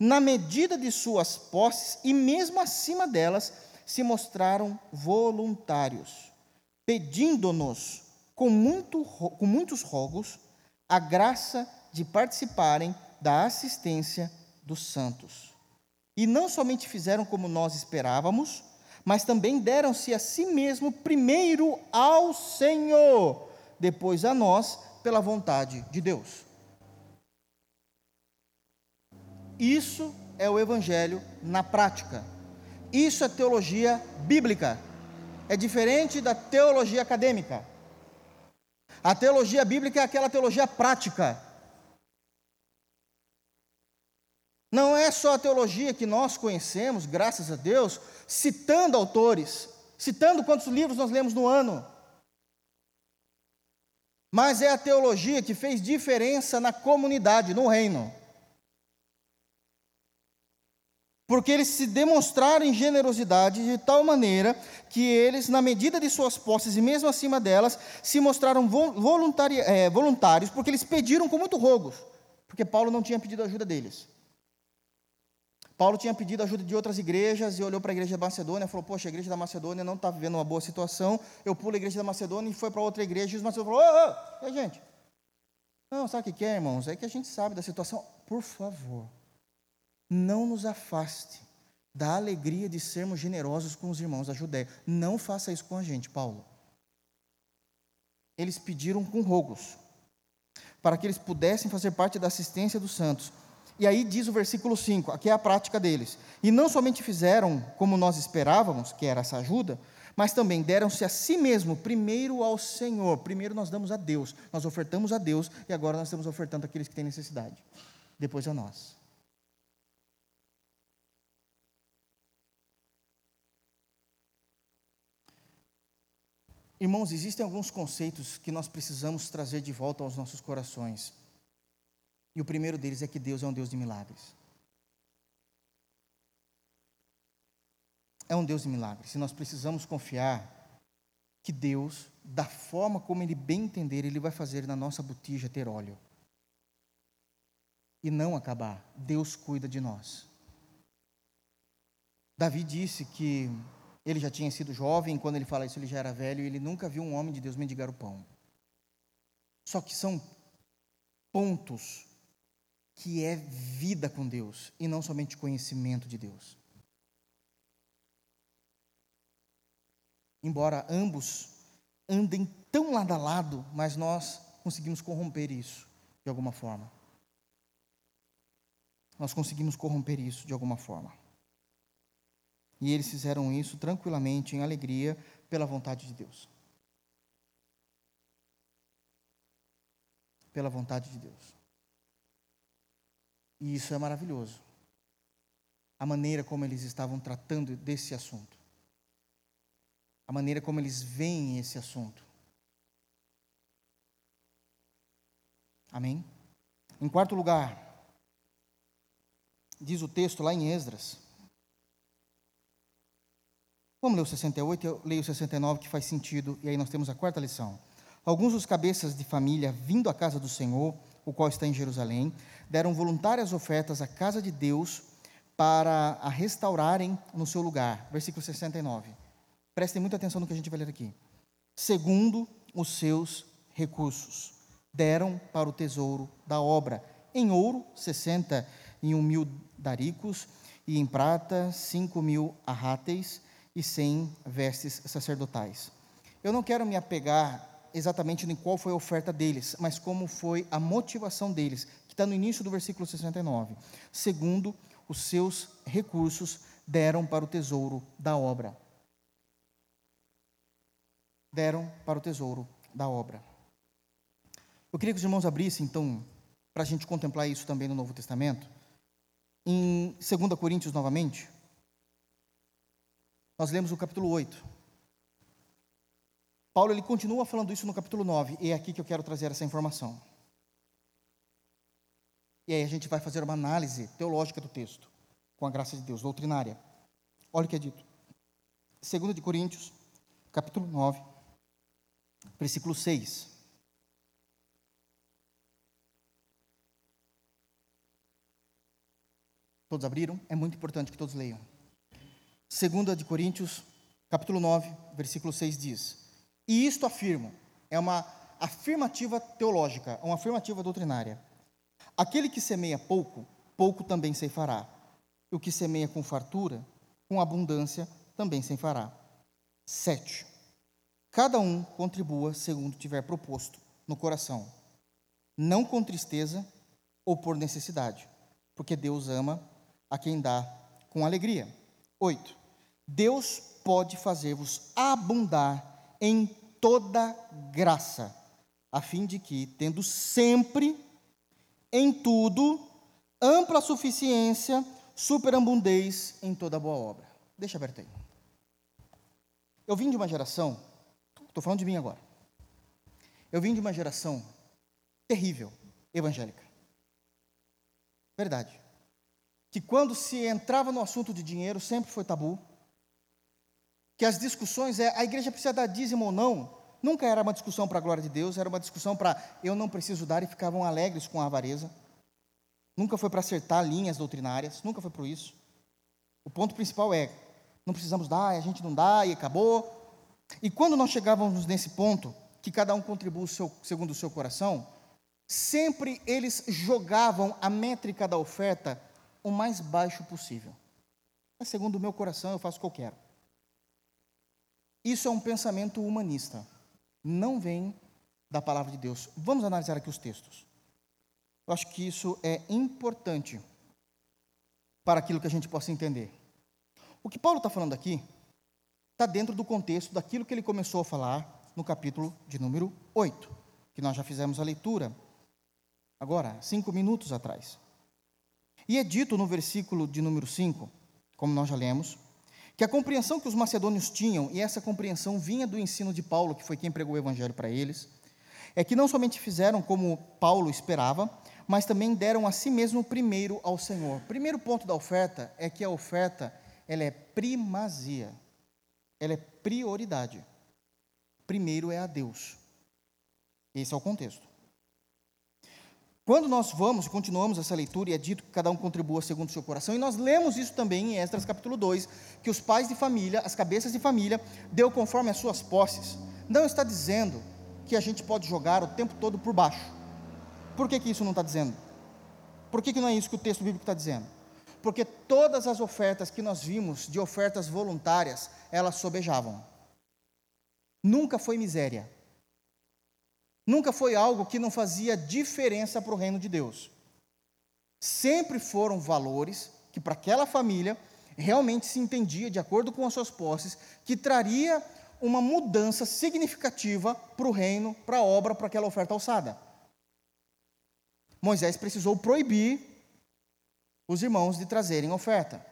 A: na medida de suas posses e mesmo acima delas, se mostraram voluntários, pedindo-nos com, muito, com muitos rogos a graça de participarem da assistência dos santos. E não somente fizeram como nós esperávamos, mas também deram-se a si mesmo primeiro ao Senhor, depois a nós, pela vontade de Deus. Isso é o Evangelho na prática. Isso é teologia bíblica. É diferente da teologia acadêmica. A teologia bíblica é aquela teologia prática. Não é só a teologia que nós conhecemos, graças a Deus, citando autores, citando quantos livros nós lemos no ano. Mas é a teologia que fez diferença na comunidade, no reino. porque eles se demonstraram em generosidade de tal maneira que eles, na medida de suas posses e mesmo acima delas, se mostraram é, voluntários, porque eles pediram com muito rogos, porque Paulo não tinha pedido ajuda deles. Paulo tinha pedido ajuda de outras igrejas e olhou para a igreja da Macedônia e falou: Poxa, a igreja da Macedônia não está vivendo uma boa situação. Eu pulo a igreja da Macedônia e foi para outra igreja. E os macedônios falaram: Ô, ô, ô, gente. Não, sabe o que é, irmãos? É que a gente sabe da situação. Por favor, não nos afaste da alegria de sermos generosos com os irmãos da Judéia. Não faça isso com a gente, Paulo. eles pediram com rogos, para que eles pudessem fazer parte da assistência dos santos. E aí diz o versículo 5, aqui é a prática deles. E não somente fizeram como nós esperávamos, que era essa ajuda, mas também deram-se a si mesmo, primeiro ao Senhor. Primeiro nós damos a Deus, nós ofertamos a Deus e agora nós estamos ofertando àqueles que têm necessidade. Depois a nós. Irmãos, existem alguns conceitos que nós precisamos trazer de volta aos nossos corações. E o primeiro deles é que Deus é um Deus de milagres. É um Deus de milagres. E nós precisamos confiar que Deus, da forma como Ele bem entender, Ele vai fazer na nossa botija ter óleo. E não acabar. Deus cuida de nós. Davi disse que ele já tinha sido jovem, quando ele fala isso, ele já era velho, e ele nunca viu um homem de Deus mendigar o pão. Só que são pontos que é vida com Deus e não somente conhecimento de Deus. Embora ambos andem tão lado a lado, mas nós conseguimos corromper isso de alguma forma. Nós conseguimos corromper isso de alguma forma. E eles fizeram isso tranquilamente, em alegria, pela vontade de Deus. Pela vontade de Deus. E isso é maravilhoso. A maneira como eles estavam tratando desse assunto. A maneira como eles veem esse assunto. Amém? Em quarto lugar, diz o texto lá em Esdras Vamos ler o 68, eu leio o 69 que faz sentido, e aí nós temos a quarta lição. Alguns dos cabeças de família, vindo à casa do Senhor, o qual está em Jerusalém, deram voluntárias ofertas à casa de Deus para a restaurarem no seu lugar. Versículo 69. Prestem muita atenção no que a gente vai ler aqui. Segundo os seus recursos, deram para o tesouro da obra. Em ouro, 61 mil daricos, e em prata, 5 mil arráteis, e sem vestes sacerdotais. Eu não quero me apegar exatamente em qual foi a oferta deles, mas como foi a motivação deles, que está no início do versículo 69. Segundo, os seus recursos deram para o tesouro da obra. Deram para o tesouro da obra. Eu queria que os irmãos abrissem, então, para a gente contemplar isso também no Novo Testamento, em 2 Coríntios novamente. Nós lemos o capítulo 8. Paulo ele continua falando isso no capítulo 9, e é aqui que eu quero trazer essa informação. E aí a gente vai fazer uma análise teológica do texto, com a graça de Deus, doutrinária. Olha o que é dito. 2 de Coríntios, capítulo 9, versículo 6. Todos abriram? É muito importante que todos leiam. Segunda de Coríntios, capítulo 9, versículo 6 diz: E isto afirmo, é uma afirmativa teológica, uma afirmativa doutrinária. Aquele que semeia pouco, pouco também se fará. E o que semeia com fartura, com abundância, também se fará. 7. Cada um contribua segundo tiver proposto no coração, não com tristeza ou por necessidade, porque Deus ama a quem dá com alegria. 8. Deus pode fazer-vos abundar em toda graça, a fim de que, tendo sempre, em tudo, ampla suficiência, superabundez em toda boa obra. Deixa aberto aí. Eu vim de uma geração, estou falando de mim agora. Eu vim de uma geração terrível, evangélica. Verdade. Que quando se entrava no assunto de dinheiro, sempre foi tabu que as discussões é a igreja precisa dar dízimo ou não, nunca era uma discussão para a glória de Deus, era uma discussão para eu não preciso dar e ficavam alegres com a avareza. Nunca foi para acertar linhas doutrinárias, nunca foi por isso. O ponto principal é, não precisamos dar, a gente não dá e acabou. E quando nós chegávamos nesse ponto, que cada um contribui o seu, segundo o seu coração, sempre eles jogavam a métrica da oferta o mais baixo possível. É segundo o meu coração, eu faço o que eu quero. Isso é um pensamento humanista. Não vem da palavra de Deus. Vamos analisar aqui os textos. Eu acho que isso é importante para aquilo que a gente possa entender. O que Paulo está falando aqui está dentro do contexto daquilo que ele começou a falar no capítulo de número 8, que nós já fizemos a leitura agora, cinco minutos atrás. E é dito no versículo de número 5, como nós já lemos, que a compreensão que os macedônios tinham, e essa compreensão vinha do ensino de Paulo, que foi quem pregou o evangelho para eles, é que não somente fizeram como Paulo esperava, mas também deram a si mesmo primeiro ao Senhor. Primeiro ponto da oferta é que a oferta, ela é primazia. Ela é prioridade. Primeiro é a Deus. Esse é o contexto. Quando nós vamos continuamos essa leitura, e é dito que cada um contribua segundo o seu coração, e nós lemos isso também em Esdras capítulo 2, que os pais de família, as cabeças de família, deu conforme as suas posses. Não está dizendo que a gente pode jogar o tempo todo por baixo. Por que, que isso não está dizendo? Por que, que não é isso que o texto bíblico está dizendo? Porque todas as ofertas que nós vimos, de ofertas voluntárias, elas sobejavam. Nunca foi miséria. Nunca foi algo que não fazia diferença para o reino de Deus. Sempre foram valores que para aquela família realmente se entendia, de acordo com as suas posses, que traria uma mudança significativa para o reino, para a obra, para aquela oferta alçada. Moisés precisou proibir os irmãos de trazerem oferta.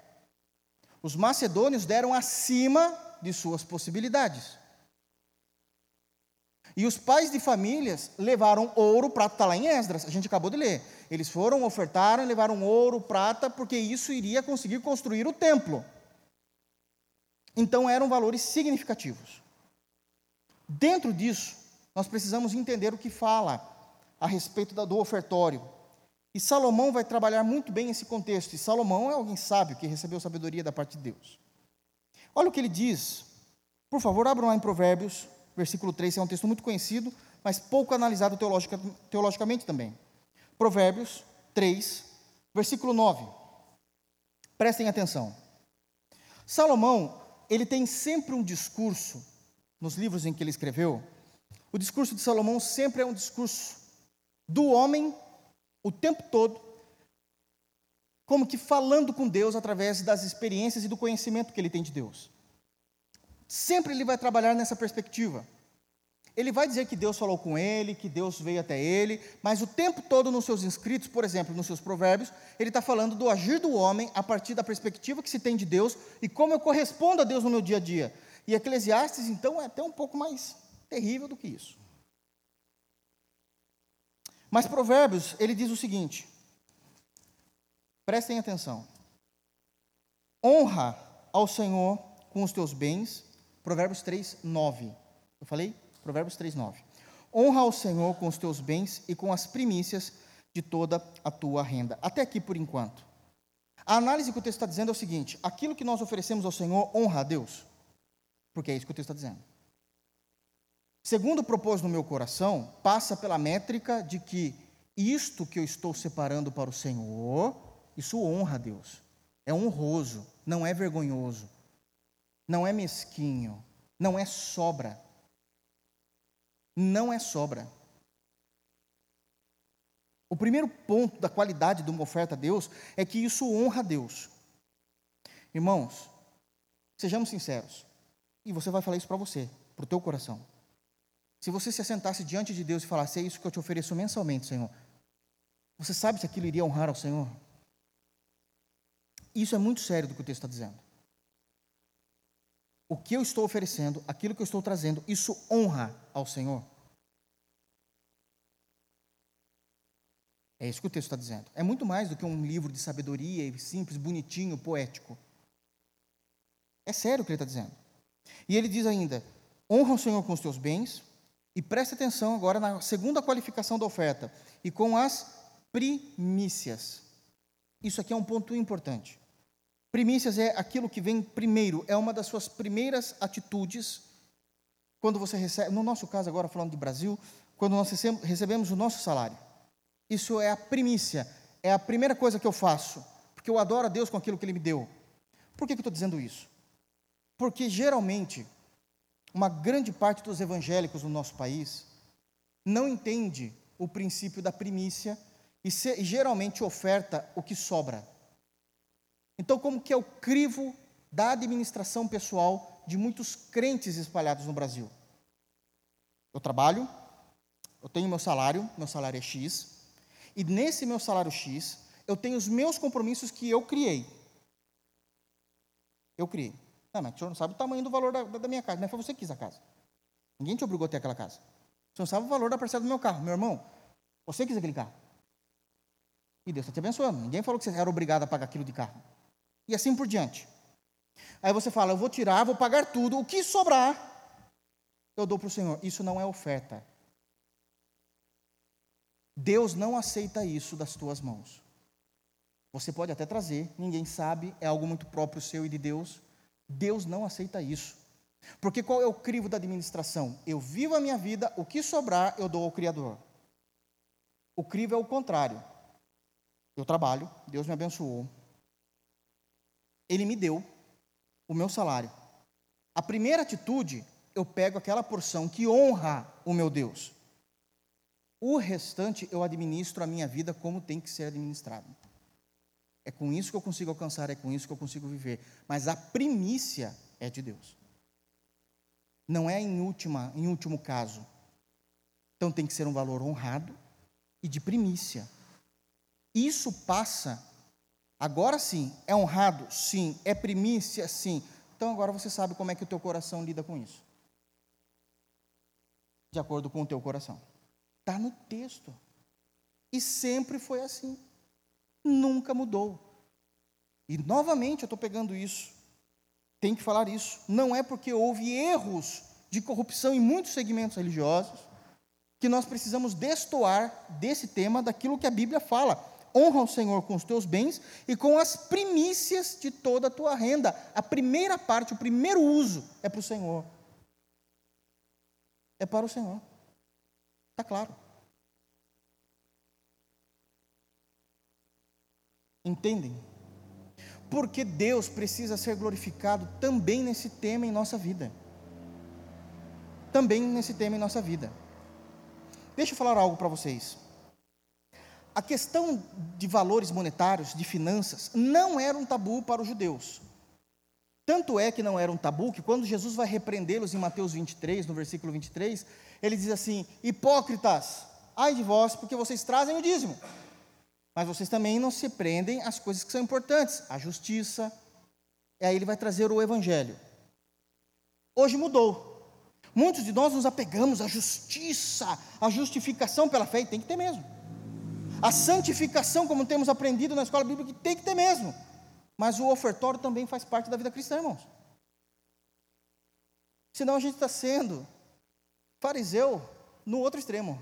A: Os macedônios deram acima de suas possibilidades. E os pais de famílias levaram ouro, prata, está lá em Esdras, a gente acabou de ler. Eles foram, ofertaram, levaram ouro, prata, porque isso iria conseguir construir o templo. Então eram valores significativos. Dentro disso, nós precisamos entender o que fala a respeito do ofertório. E Salomão vai trabalhar muito bem esse contexto. E Salomão é alguém sábio que recebeu sabedoria da parte de Deus. Olha o que ele diz. Por favor, abram lá em Provérbios, versículo 3, é um texto muito conhecido, mas pouco analisado teologica, teologicamente também. Provérbios 3, versículo 9. Prestem atenção. Salomão, ele tem sempre um discurso, nos livros em que ele escreveu, o discurso de Salomão sempre é um discurso do homem, o tempo todo, como que falando com Deus através das experiências e do conhecimento que ele tem de Deus. Sempre ele vai trabalhar nessa perspectiva. Ele vai dizer que Deus falou com ele, que Deus veio até ele, mas o tempo todo nos seus escritos, por exemplo, nos seus provérbios, ele está falando do agir do homem a partir da perspectiva que se tem de Deus e como eu correspondo a Deus no meu dia a dia. E Eclesiastes, então, é até um pouco mais terrível do que isso. Mas Provérbios, ele diz o seguinte: prestem atenção. Honra ao Senhor com os teus bens Provérbios 3, 9. Eu falei? Provérbios 3, 9. Honra ao Senhor com os teus bens e com as primícias de toda a tua renda. Até aqui por enquanto. A análise que o texto está dizendo é o seguinte: aquilo que nós oferecemos ao Senhor honra a Deus. Porque é isso que o texto está dizendo. Segundo propôs no meu coração, passa pela métrica de que isto que eu estou separando para o Senhor, isso honra a Deus. É honroso, não é vergonhoso não é mesquinho, não é sobra. Não é sobra. O primeiro ponto da qualidade de uma oferta a Deus é que isso honra a Deus. Irmãos, sejamos sinceros. E você vai falar isso para você, para o teu coração. Se você se assentasse diante de Deus e falasse, é isso que eu te ofereço mensalmente, Senhor. Você sabe se aquilo iria honrar ao Senhor? Isso é muito sério do que o texto está dizendo o que eu estou oferecendo, aquilo que eu estou trazendo, isso honra ao Senhor? É isso que o texto está dizendo. É muito mais do que um livro de sabedoria simples, bonitinho, poético. É sério o que ele está dizendo. E ele diz ainda: honra o Senhor com os teus bens, e preste atenção agora na segunda qualificação da oferta, e com as primícias. Isso aqui é um ponto importante. Primícias é aquilo que vem primeiro, é uma das suas primeiras atitudes quando você recebe, no nosso caso agora falando de Brasil, quando nós recebemos o nosso salário. Isso é a primícia, é a primeira coisa que eu faço, porque eu adoro a Deus com aquilo que Ele me deu. Por que, que eu estou dizendo isso? Porque geralmente, uma grande parte dos evangélicos no nosso país não entende o princípio da primícia e, se, e geralmente oferta o que sobra. Então, como que é o crivo da administração pessoal de muitos crentes espalhados no Brasil? Eu trabalho, eu tenho meu salário, meu salário é X, e nesse meu salário X, eu tenho os meus compromissos que eu criei. Eu criei. Não, mas o senhor não sabe o tamanho do valor da, da minha casa. Não foi você que quis a casa. Ninguém te obrigou a ter aquela casa. O senhor sabe o valor da parcela do meu carro. Meu irmão, você quis aquele carro. E Deus está te abençoando. Ninguém falou que você era obrigado a pagar aquilo de carro. E assim por diante. Aí você fala, eu vou tirar, vou pagar tudo. O que sobrar, eu dou para o Senhor. Isso não é oferta. Deus não aceita isso das tuas mãos. Você pode até trazer, ninguém sabe, é algo muito próprio seu e de Deus. Deus não aceita isso. Porque qual é o crivo da administração? Eu vivo a minha vida, o que sobrar eu dou ao Criador. O crivo é o contrário. Eu trabalho, Deus me abençoou. Ele me deu o meu salário. A primeira atitude, eu pego aquela porção que honra o meu Deus. O restante eu administro a minha vida como tem que ser administrado. É com isso que eu consigo alcançar, é com isso que eu consigo viver. Mas a primícia é de Deus. Não é em, última, em último caso. Então tem que ser um valor honrado e de primícia. Isso passa. Agora sim, é honrado? Sim. É primícia? Sim. Então agora você sabe como é que o teu coração lida com isso. De acordo com o teu coração. Está no texto. E sempre foi assim nunca mudou. E novamente eu estou pegando isso, tem que falar isso. Não é porque houve erros de corrupção em muitos segmentos religiosos que nós precisamos destoar desse tema daquilo que a Bíblia fala. Honra o Senhor com os teus bens e com as primícias de toda a tua renda. A primeira parte, o primeiro uso é para o Senhor. É para o Senhor. Está claro. Entendem? Porque Deus precisa ser glorificado também nesse tema em nossa vida. Também nesse tema em nossa vida. Deixa eu falar algo para vocês. A questão de valores monetários, de finanças, não era um tabu para os judeus. Tanto é que não era um tabu que quando Jesus vai repreendê-los em Mateus 23, no versículo 23, ele diz assim: Hipócritas, ai de vós, porque vocês trazem o dízimo mas vocês também não se prendem às coisas que são importantes, a justiça. E aí ele vai trazer o evangelho. Hoje mudou. Muitos de nós nos apegamos à justiça, à justificação pela fé, e tem que ter mesmo. A santificação, como temos aprendido na escola bíblica, tem que ter mesmo. Mas o ofertório também faz parte da vida cristã, irmãos. Senão a gente está sendo fariseu no outro extremo.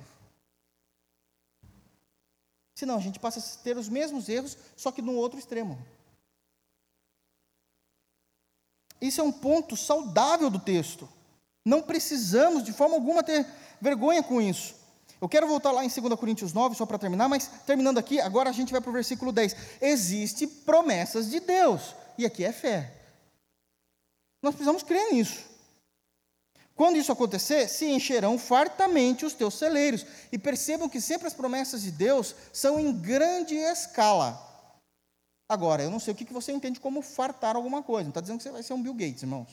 A: Senão a gente passa a ter os mesmos erros, só que no outro extremo. Isso é um ponto saudável do texto. Não precisamos de forma alguma ter vergonha com isso. Eu quero voltar lá em 2 Coríntios 9, só para terminar, mas terminando aqui, agora a gente vai para o versículo 10. Existem promessas de Deus, e aqui é fé. Nós precisamos crer nisso. Quando isso acontecer, se encherão fartamente os teus celeiros. E percebam que sempre as promessas de Deus são em grande escala. Agora, eu não sei o que você entende como fartar alguma coisa. Não está dizendo que você vai ser um Bill Gates, irmãos.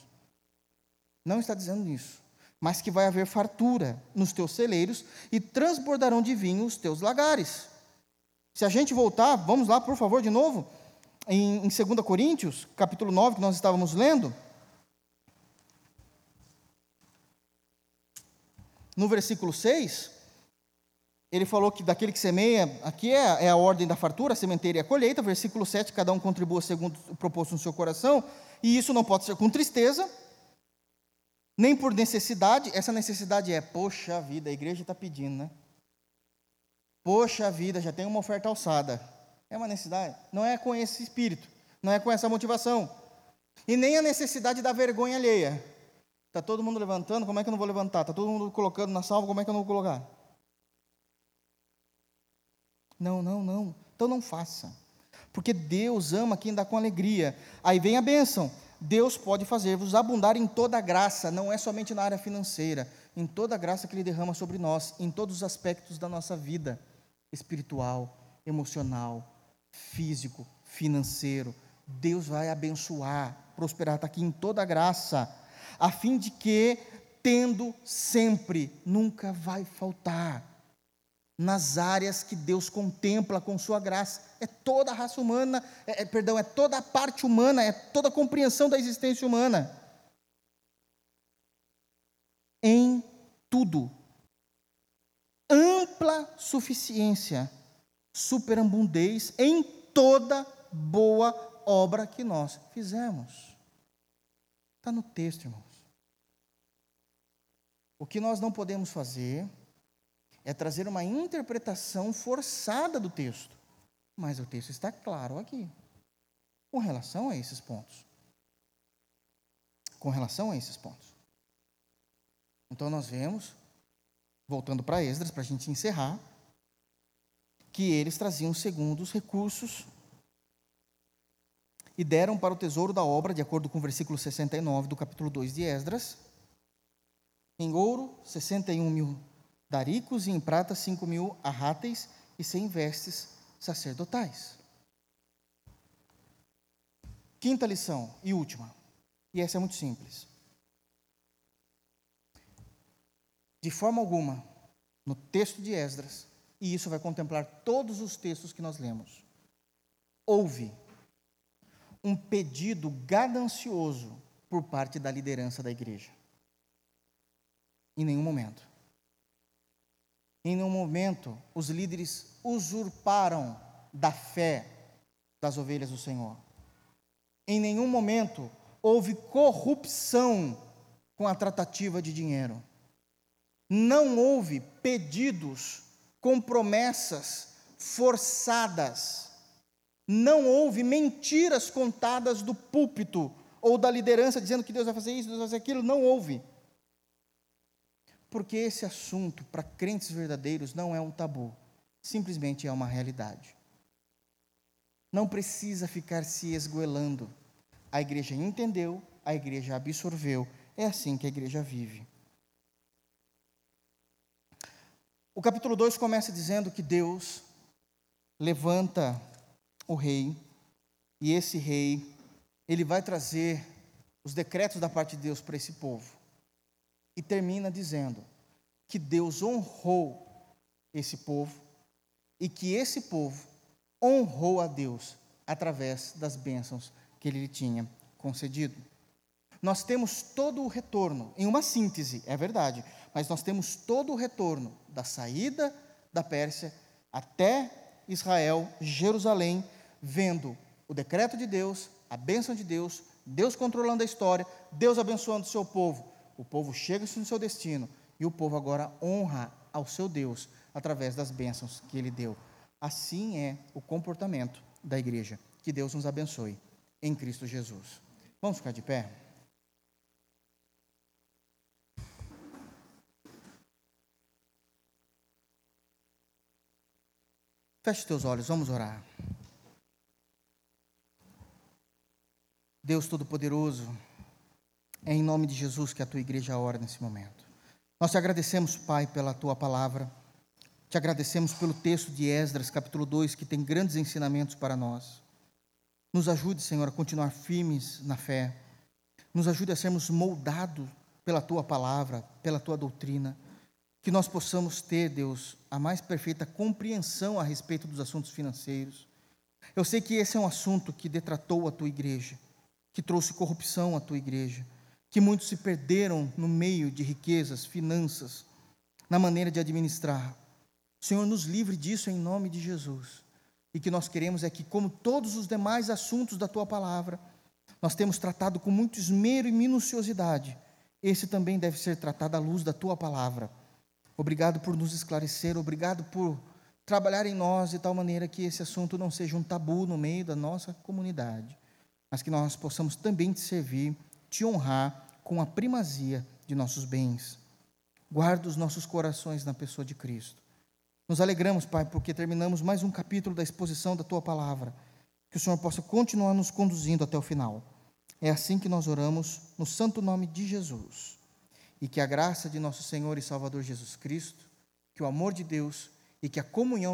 A: Não está dizendo isso. Mas que vai haver fartura nos teus celeiros e transbordarão de vinho os teus lagares. Se a gente voltar, vamos lá, por favor, de novo, em, em 2 Coríntios, capítulo 9, que nós estávamos lendo. no versículo 6, ele falou que daquele que semeia, aqui é, é, a ordem da fartura, a sementeira e a colheita, versículo 7, cada um contribua segundo o proposto no seu coração, e isso não pode ser com tristeza, nem por necessidade, essa necessidade é, poxa vida, a igreja está pedindo, né? Poxa vida, já tem uma oferta alçada. É uma necessidade? Não é com esse espírito, não é com essa motivação. E nem a necessidade da vergonha alheia. Está todo mundo levantando, como é que eu não vou levantar? Está todo mundo colocando na salva, como é que eu não vou colocar? Não, não, não. Então não faça. Porque Deus ama quem dá com alegria. Aí vem a bênção. Deus pode fazer-vos abundar em toda graça, não é somente na área financeira, em toda graça que Ele derrama sobre nós, em todos os aspectos da nossa vida espiritual, emocional, físico, financeiro. Deus vai abençoar, prosperar, está aqui em toda graça, a fim de que, tendo sempre, nunca vai faltar nas áreas que Deus contempla com sua graça. É toda a raça humana, é, é, perdão, é toda a parte humana, é toda a compreensão da existência humana. Em tudo. Ampla suficiência, superabundez em toda boa obra que nós fizemos. Está no texto, irmãos. O que nós não podemos fazer é trazer uma interpretação forçada do texto. Mas o texto está claro aqui, com relação a esses pontos. Com relação a esses pontos. Então nós vemos, voltando para Esdras, para a gente encerrar, que eles traziam segundo os recursos e deram para o tesouro da obra, de acordo com o versículo 69 do capítulo 2 de Esdras, em ouro, 61 mil daricos e em prata cinco mil arráteis e cem vestes sacerdotais. Quinta lição e última, e essa é muito simples. De forma alguma, no texto de Esdras, e isso vai contemplar todos os textos que nós lemos, houve um pedido ganancioso por parte da liderança da igreja. Em nenhum momento. Em nenhum momento os líderes usurparam da fé das ovelhas do Senhor. Em nenhum momento houve corrupção com a tratativa de dinheiro. Não houve pedidos com promessas forçadas. Não houve mentiras contadas do púlpito ou da liderança dizendo que Deus vai fazer isso, Deus vai fazer aquilo. Não houve porque esse assunto, para crentes verdadeiros, não é um tabu, simplesmente é uma realidade. Não precisa ficar se esgoelando. A igreja entendeu, a igreja absorveu, é assim que a igreja vive. O capítulo 2 começa dizendo que Deus levanta o rei, e esse rei, ele vai trazer os decretos da parte de Deus para esse povo e termina dizendo que Deus honrou esse povo e que esse povo honrou a Deus através das bênçãos que ele lhe tinha concedido. Nós temos todo o retorno, em uma síntese, é verdade, mas nós temos todo o retorno da saída da Pérsia até Israel, Jerusalém, vendo o decreto de Deus, a bênção de Deus, Deus controlando a história, Deus abençoando o seu povo, o povo chega no seu destino e o povo agora honra ao seu Deus através das bênçãos que ele deu. Assim é o comportamento da igreja. Que Deus nos abençoe em Cristo Jesus. Vamos ficar de pé? Feche teus olhos, vamos orar. Deus Todo-Poderoso, é em nome de Jesus que a tua igreja ora nesse momento. Nós te agradecemos, Pai, pela tua palavra. Te agradecemos pelo texto de Esdras, capítulo 2, que tem grandes ensinamentos para nós. Nos ajude, Senhor, a continuar firmes na fé. Nos ajude a sermos moldados pela tua palavra, pela tua doutrina. Que nós possamos ter, Deus, a mais perfeita compreensão a respeito dos assuntos financeiros. Eu sei que esse é um assunto que detratou a tua igreja, que trouxe corrupção à tua igreja que muitos se perderam no meio de riquezas, finanças, na maneira de administrar. Senhor, nos livre disso em nome de Jesus. E que nós queremos é que, como todos os demais assuntos da tua palavra, nós temos tratado com muito esmero e minuciosidade. Esse também deve ser tratado à luz da tua palavra. Obrigado por nos esclarecer, obrigado por trabalhar em nós de tal maneira que esse assunto não seja um tabu no meio da nossa comunidade, mas que nós possamos também te servir, te honrar com a primazia de nossos bens. Guarda os nossos corações na pessoa de Cristo. Nos alegramos, Pai, porque terminamos mais um capítulo da exposição da tua palavra. Que o Senhor possa continuar nos conduzindo até o final. É assim que nós oramos no santo nome de Jesus. E que a graça de nosso Senhor e Salvador Jesus Cristo, que o amor de Deus e que a comunhão